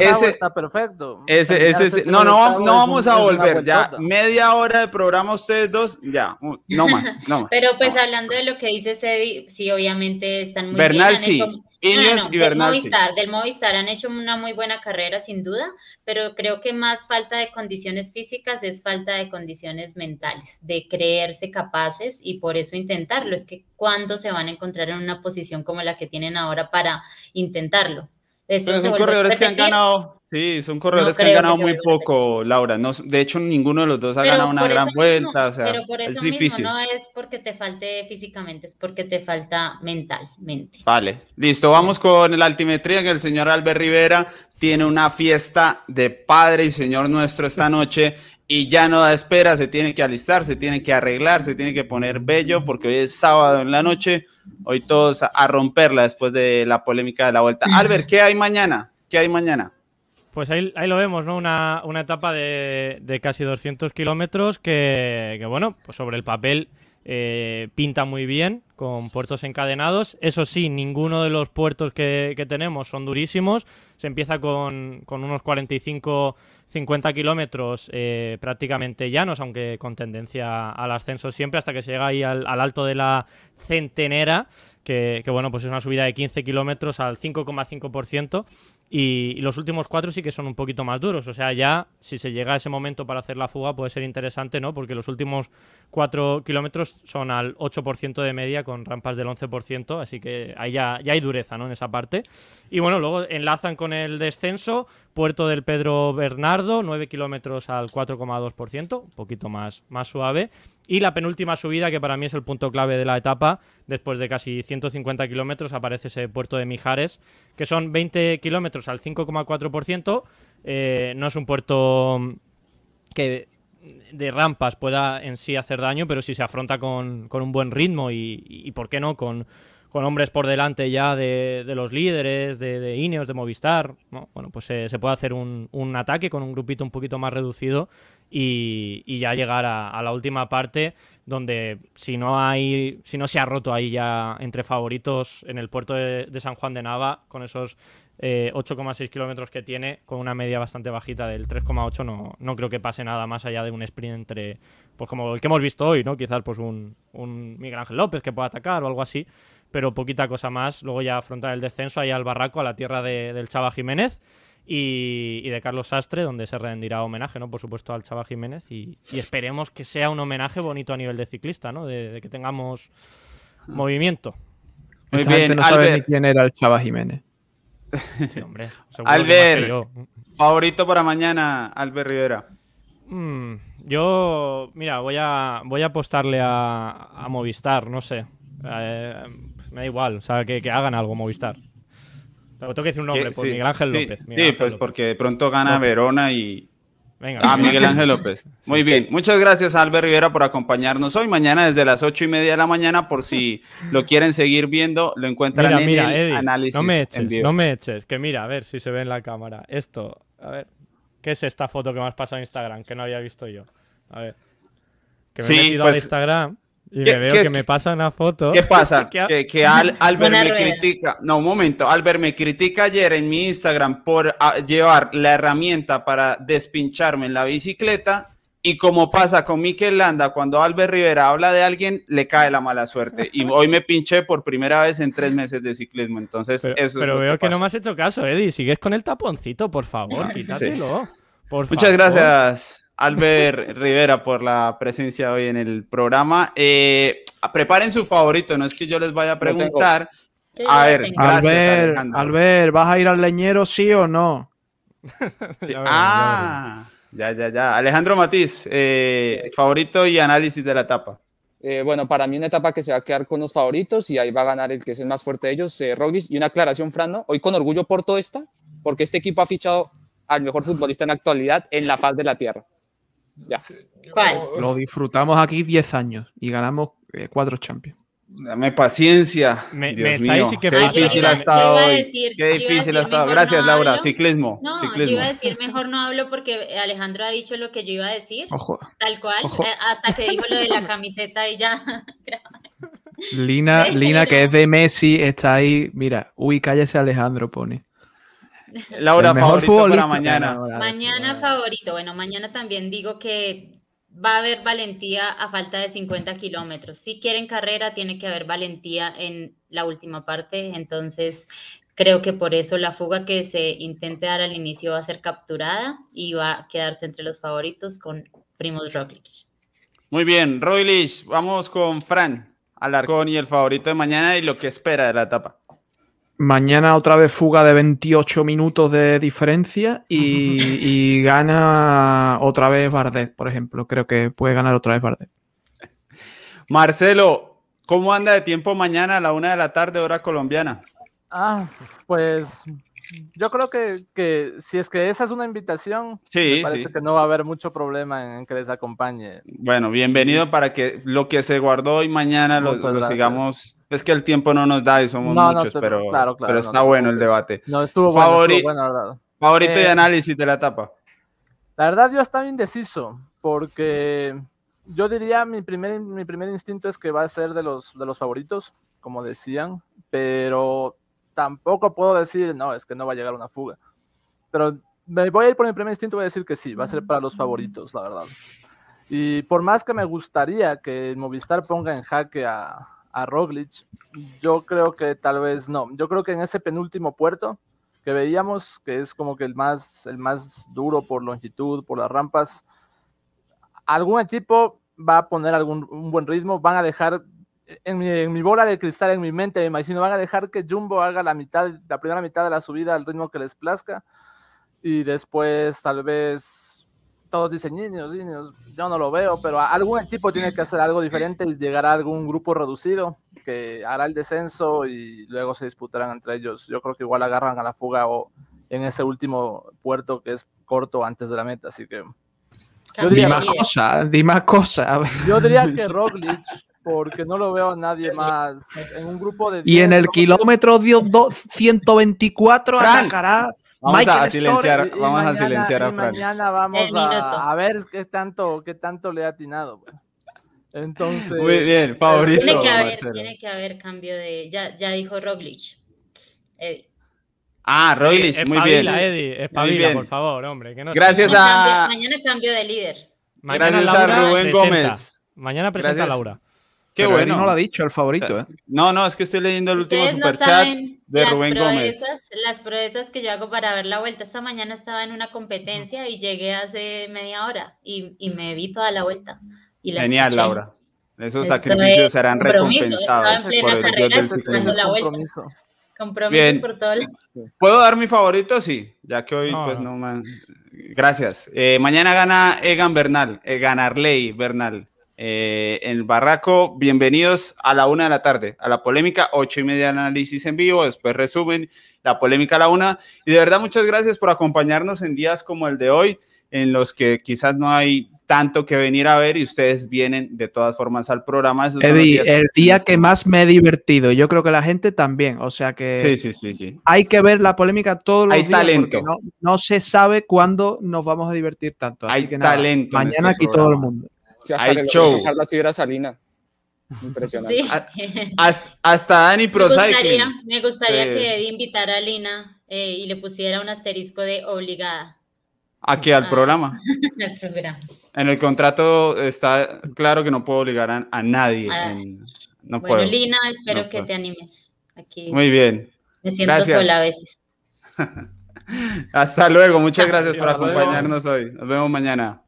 ese, está perfecto. Ese, ese, no, no, no vamos a volver. Ya, media hora de programa ustedes dos, ya, no más, no más. Pero pues hablando de lo que dice Cedi, sí, obviamente están muy Bernal, bien. sí. Ineos y del Movistar, del Movistar han hecho una muy buena carrera sin duda, pero creo que más falta de condiciones físicas es falta de condiciones mentales, de creerse capaces y por eso intentarlo. Es que cuando se van a encontrar en una posición como la que tienen ahora para intentarlo. Pero son corredores que han ganado, sí, son corredores que han ganado muy poco, Laura. No, de hecho, ninguno de los dos ha ganado una gran vuelta. O sea, pero por eso es difícil. no es porque te falte físicamente, es porque te falta mentalmente. Vale, listo. Vamos con el altimetría que el señor Albert Rivera tiene una fiesta de Padre y Señor nuestro esta noche y ya no da espera, se tiene que alistar, se tiene que arreglar, se tiene que poner bello porque hoy es sábado en la noche, hoy todos a, romperla después de la polémica de la vuelta. Albert, ¿qué hay mañana? ¿Qué hay mañana? Pues ahí, ahí lo vemos, ¿no? Una, etapa de, casi 200 kilómetros que, bueno, pues sobre el papel eh, pinta muy bien, con puertos encadenados. Eso sí, ninguno de los puertos que, tenemos son durísimos. Se empieza con, con unos 45 50 kilómetros eh, prácticamente llanos, aunque con tendencia al ascenso siempre, hasta que se llega ahí al, alto de la centenera, que, bueno, pues es una subida de 15 kilómetros al 5,5%. Y, los últimos cuatro sí que son un poquito más duros. O sea, ya si se llega a ese momento para hacer la fuga puede ser interesante, ¿no? Porque los últimos cuatro kilómetros son al 8% de media con rampas del 11%. Así que ahí ya, ya hay dureza, ¿no? En esa parte. Y bueno, luego enlazan con el descenso. Puerto del Pedro Bernardo, 9 kilómetros al 4,2%, un poquito más, más suave. Y la penúltima subida, que para mí es el punto clave de la etapa, después de casi 150 kilómetros, aparece ese puerto de Mijares, que son 20 kilómetros al 5,4%. Eh, no es un puerto que de rampas pueda en sí hacer daño, pero si se afronta con, un buen ritmo y, y, ¿por qué no?, con, con hombres por delante ya de, los líderes, de, Ineos, de Movistar, bueno, pues se, puede hacer un, ataque con un grupito un poquito más reducido y, ya llegar a, la última parte donde si no hay, si no se ha roto ahí ya entre favoritos en el puerto de, San Juan de Nava con esos 8,6 eh, kilómetros que tiene, con una media bastante bajita del 3,8, no, no creo que pase nada más allá de un sprint entre, pues como el que hemos visto hoy, ¿no? Quizás pues un, un Miguel Ángel López que pueda atacar o algo así, pero poquita cosa más. Luego ya afrontar el descenso ahí al Barraco, a la tierra del Chava Jiménez y, de Carlos Sastre, donde se rendirá homenaje, ¿no? Por supuesto, al Chava Jiménez y, esperemos que sea un homenaje bonito a nivel de ciclista, ¿no? De, que tengamos movimiento. Muy bien, no sabe ni quién era el Chava Jiménez. Sí, hombre. Albert, favorito para mañana, Albert Rivera. Mm, yo, mira, voy a, voy a apostarle a, a Movistar, no sé. Eh, me da igual, o sea, que, hagan algo Movistar. tengo que decir un nombre, por Miguel Ángel López. sí, pues porque de pronto gana Verona y. Venga. Ah, Miguel Ángel López. Muy bien. Muchas gracias, Albert Rivera, por acompañarnos hoy. Mañana desde las ocho y media de la mañana, por si lo quieren seguir viendo, lo encuentran en el análisis. No me eches, no me eches. Que mira, a ver si se ve en la cámara. Esto, a ver. ¿Qué es esta foto que me has pasado en Instagram? Que no había visto yo. A ver. Que me he metido pues, Instagram y me veo que me pasa una foto. ¿Qué pasa? que, Albert me critica. No, un momento. Albert me critica ayer en mi Instagram por ah, llevar la herramienta para despincharme en la bicicleta. Y como pasa con Mikel Landa, cuando Albert Rivera habla de alguien, le cae la mala suerte. Y hoy me pinché por primera vez en tres meses de ciclismo. Entonces, pero, eso Pero veo que, no me has hecho caso, Eddie. Sigues con el taponcito, por favor, quítatelo. Muchas gracias. Albert Rivera, por la presencia hoy en el programa. Eh, preparen su favorito, no es que yo les vaya a preguntar. a ver, gracias, Albert, ¿vas a ir al leñero, sí o no? ah, ya, ya, ya. Alejandro Matiz, eh, favorito y análisis de la etapa. Eh, bueno, para mí una etapa que se va a quedar con los favoritos y ahí va a ganar el que es el más fuerte de ellos, eh, Y una aclaración, Fran, hoy con orgullo porto esta, porque este equipo ha fichado al mejor futbolista en la actualidad en la faz de la tierra. Ya. ¿Cuál? Lo disfutamos aquí 10 años y ganamos eh, cuatro Champions. Dame paciencia. Me, Dios mío. qué difícil ha estado hoy. qué difícil ha estado. Gracias, Laura. Ciclismo. No, ciclismo. yo iba a decir mejor no hablo porque Alejandro ha dicho lo que yo iba a decir. Ojo. Tal cual. Eh, hasta que dijo lo de la camiseta y ya. Lina, Lina, que es de Messi, está ahí. Mira, uy, cállese Alejandro, pone. Laura, mejor favorito para mañana. Mañana favorito. Bueno, mañana también digo que va a haber valentía a falta de 50 kilómetros. Si quieren carrera, tiene que haber valentía en la última parte. Entonces, creo que por eso la fuga que se intente dar al inicio va a ser capturada y va a quedarse entre los favoritos con Primos Roglic. Muy bien, Roglic, vamos con Fran Alarcón y el favorito de mañana y lo que espera de la etapa. Mañana otra vez fuga de 28 minutos de diferencia y, gana otra vez Bardet, por ejemplo. Creo que puede ganar otra vez Bardet. Marcelo, ¿cómo anda de tiempo mañana a la una de la tarde, hora colombiana? Ah, pues yo creo que, si es que esa es una invitación, sí, me parece que no va a haber mucho problema en que les acompañe. Bueno, bienvenido para que lo que se guardó hoy mañana lo, sigamos. Es que el tiempo no nos da y somos muchos, pero, pero está bueno el debate. No, estuvo bueno, Favorito y eh, análisis de la etapa. La verdad, yo estaba indeciso, porque yo diría mi primer, mi primer instinto es que va a ser de los, de los favoritos, como decían, pero tampoco puedo decir, no, es que no va a llegar una fuga. Pero me voy a ir por mi primer instinto, voy a decir que sí, va a ser para los favoritos, la verdad. Y por más que me gustaría que Movistar ponga en jaque a, a Roglic, yo creo que tal vez no. Yo creo que en ese penúltimo puerto que veíamos, que es como que el más, el más duro por longitud, por las rampas, algún equipo va a poner algún un buen ritmo, van a dejar en mi, bola de cristal, en mi mente, me imagino, van a dejar que Jumbo haga la mitad, la primera mitad de la subida al ritmo que les plazca. Y después, tal vez, todos dicen, niños, niños, yo no lo veo, pero algún equipo tiene que hacer algo diferente y llegar a algún grupo reducido que hará el descenso y luego se disputarán entre ellos. Yo creo que igual agarran a la fuga o en ese último puerto que es corto antes de la meta, así que... Yo diría, más cosas, di más cosas. Yo diría que Roglic porque no lo veo a nadie más en un grupo de... Y en el kilómetro 124 atacará Vamos a silenciar, vamos a silenciar a Fran. mañana vamos a, ver qué tanto, qué tanto le ha atinado. Pues. Entonces... Muy bien, favorito. Tiene que haber, tiene que haber cambio de... Ya, ya dijo Roglic. Ah, Roglic, muy bien. Eddie, espabila, por favor, hombre. Que no Gracias a... Mañana cambio de líder. Gracias a Rubén Gómez. Mañana presenta a Laura. Qué bueno. no lo ha dicho, el favorito, ¿eh? No, no, es que estoy leyendo el último superchat de Rubén Gómez. Las proezas que yo hago para ver la vuelta. Esta mañana estaba en una competencia y llegué hace media hora y, y me vi toda la vuelta. Y Genial, Laura. Esos sacrificios serán recompensados por el Dios del La vuelta. Compromiso por todo. ¿Puedo dar mi favorito? Sí, ya que hoy, pues no man... Gracias. Eh, mañana gana Egan Bernal, Arley Bernal. Eh, en el Barraco. Bienvenidos a la una de la tarde, a la polémica, ocho y media análisis en vivo, después resumen, la polémica a la una. Y de verdad, muchas gracias por acompañarnos en días como el de hoy, en los que quizás no hay tanto que venir a ver y ustedes vienen de todas formas al programa. Eddie, el día que más me he divertido, yo creo que la gente también, o sea que sí, sí, sí, sí. hay que ver la polémica todos los hay días. talento. No, no, se sabe cuándo nos vamos a divertir tanto. hay talento. mañana este aquí todo el mundo hasta Hay show. La Salina. Impresionante. Sí. Hasta, Dani Pro Me gustaría, me gustaría que Eddie invitara a Lina eh, y le pusiera un asterisco de obligada. Aquí al ah, programa. al programa. En el contrato está claro que no puedo obligar a, nadie. Ah, no bueno, Lina, espero que te animes. Aquí Muy bien. Me siento sola a veces. Hasta luego. Muchas gracias por acompañarnos hoy. Nos vemos mañana.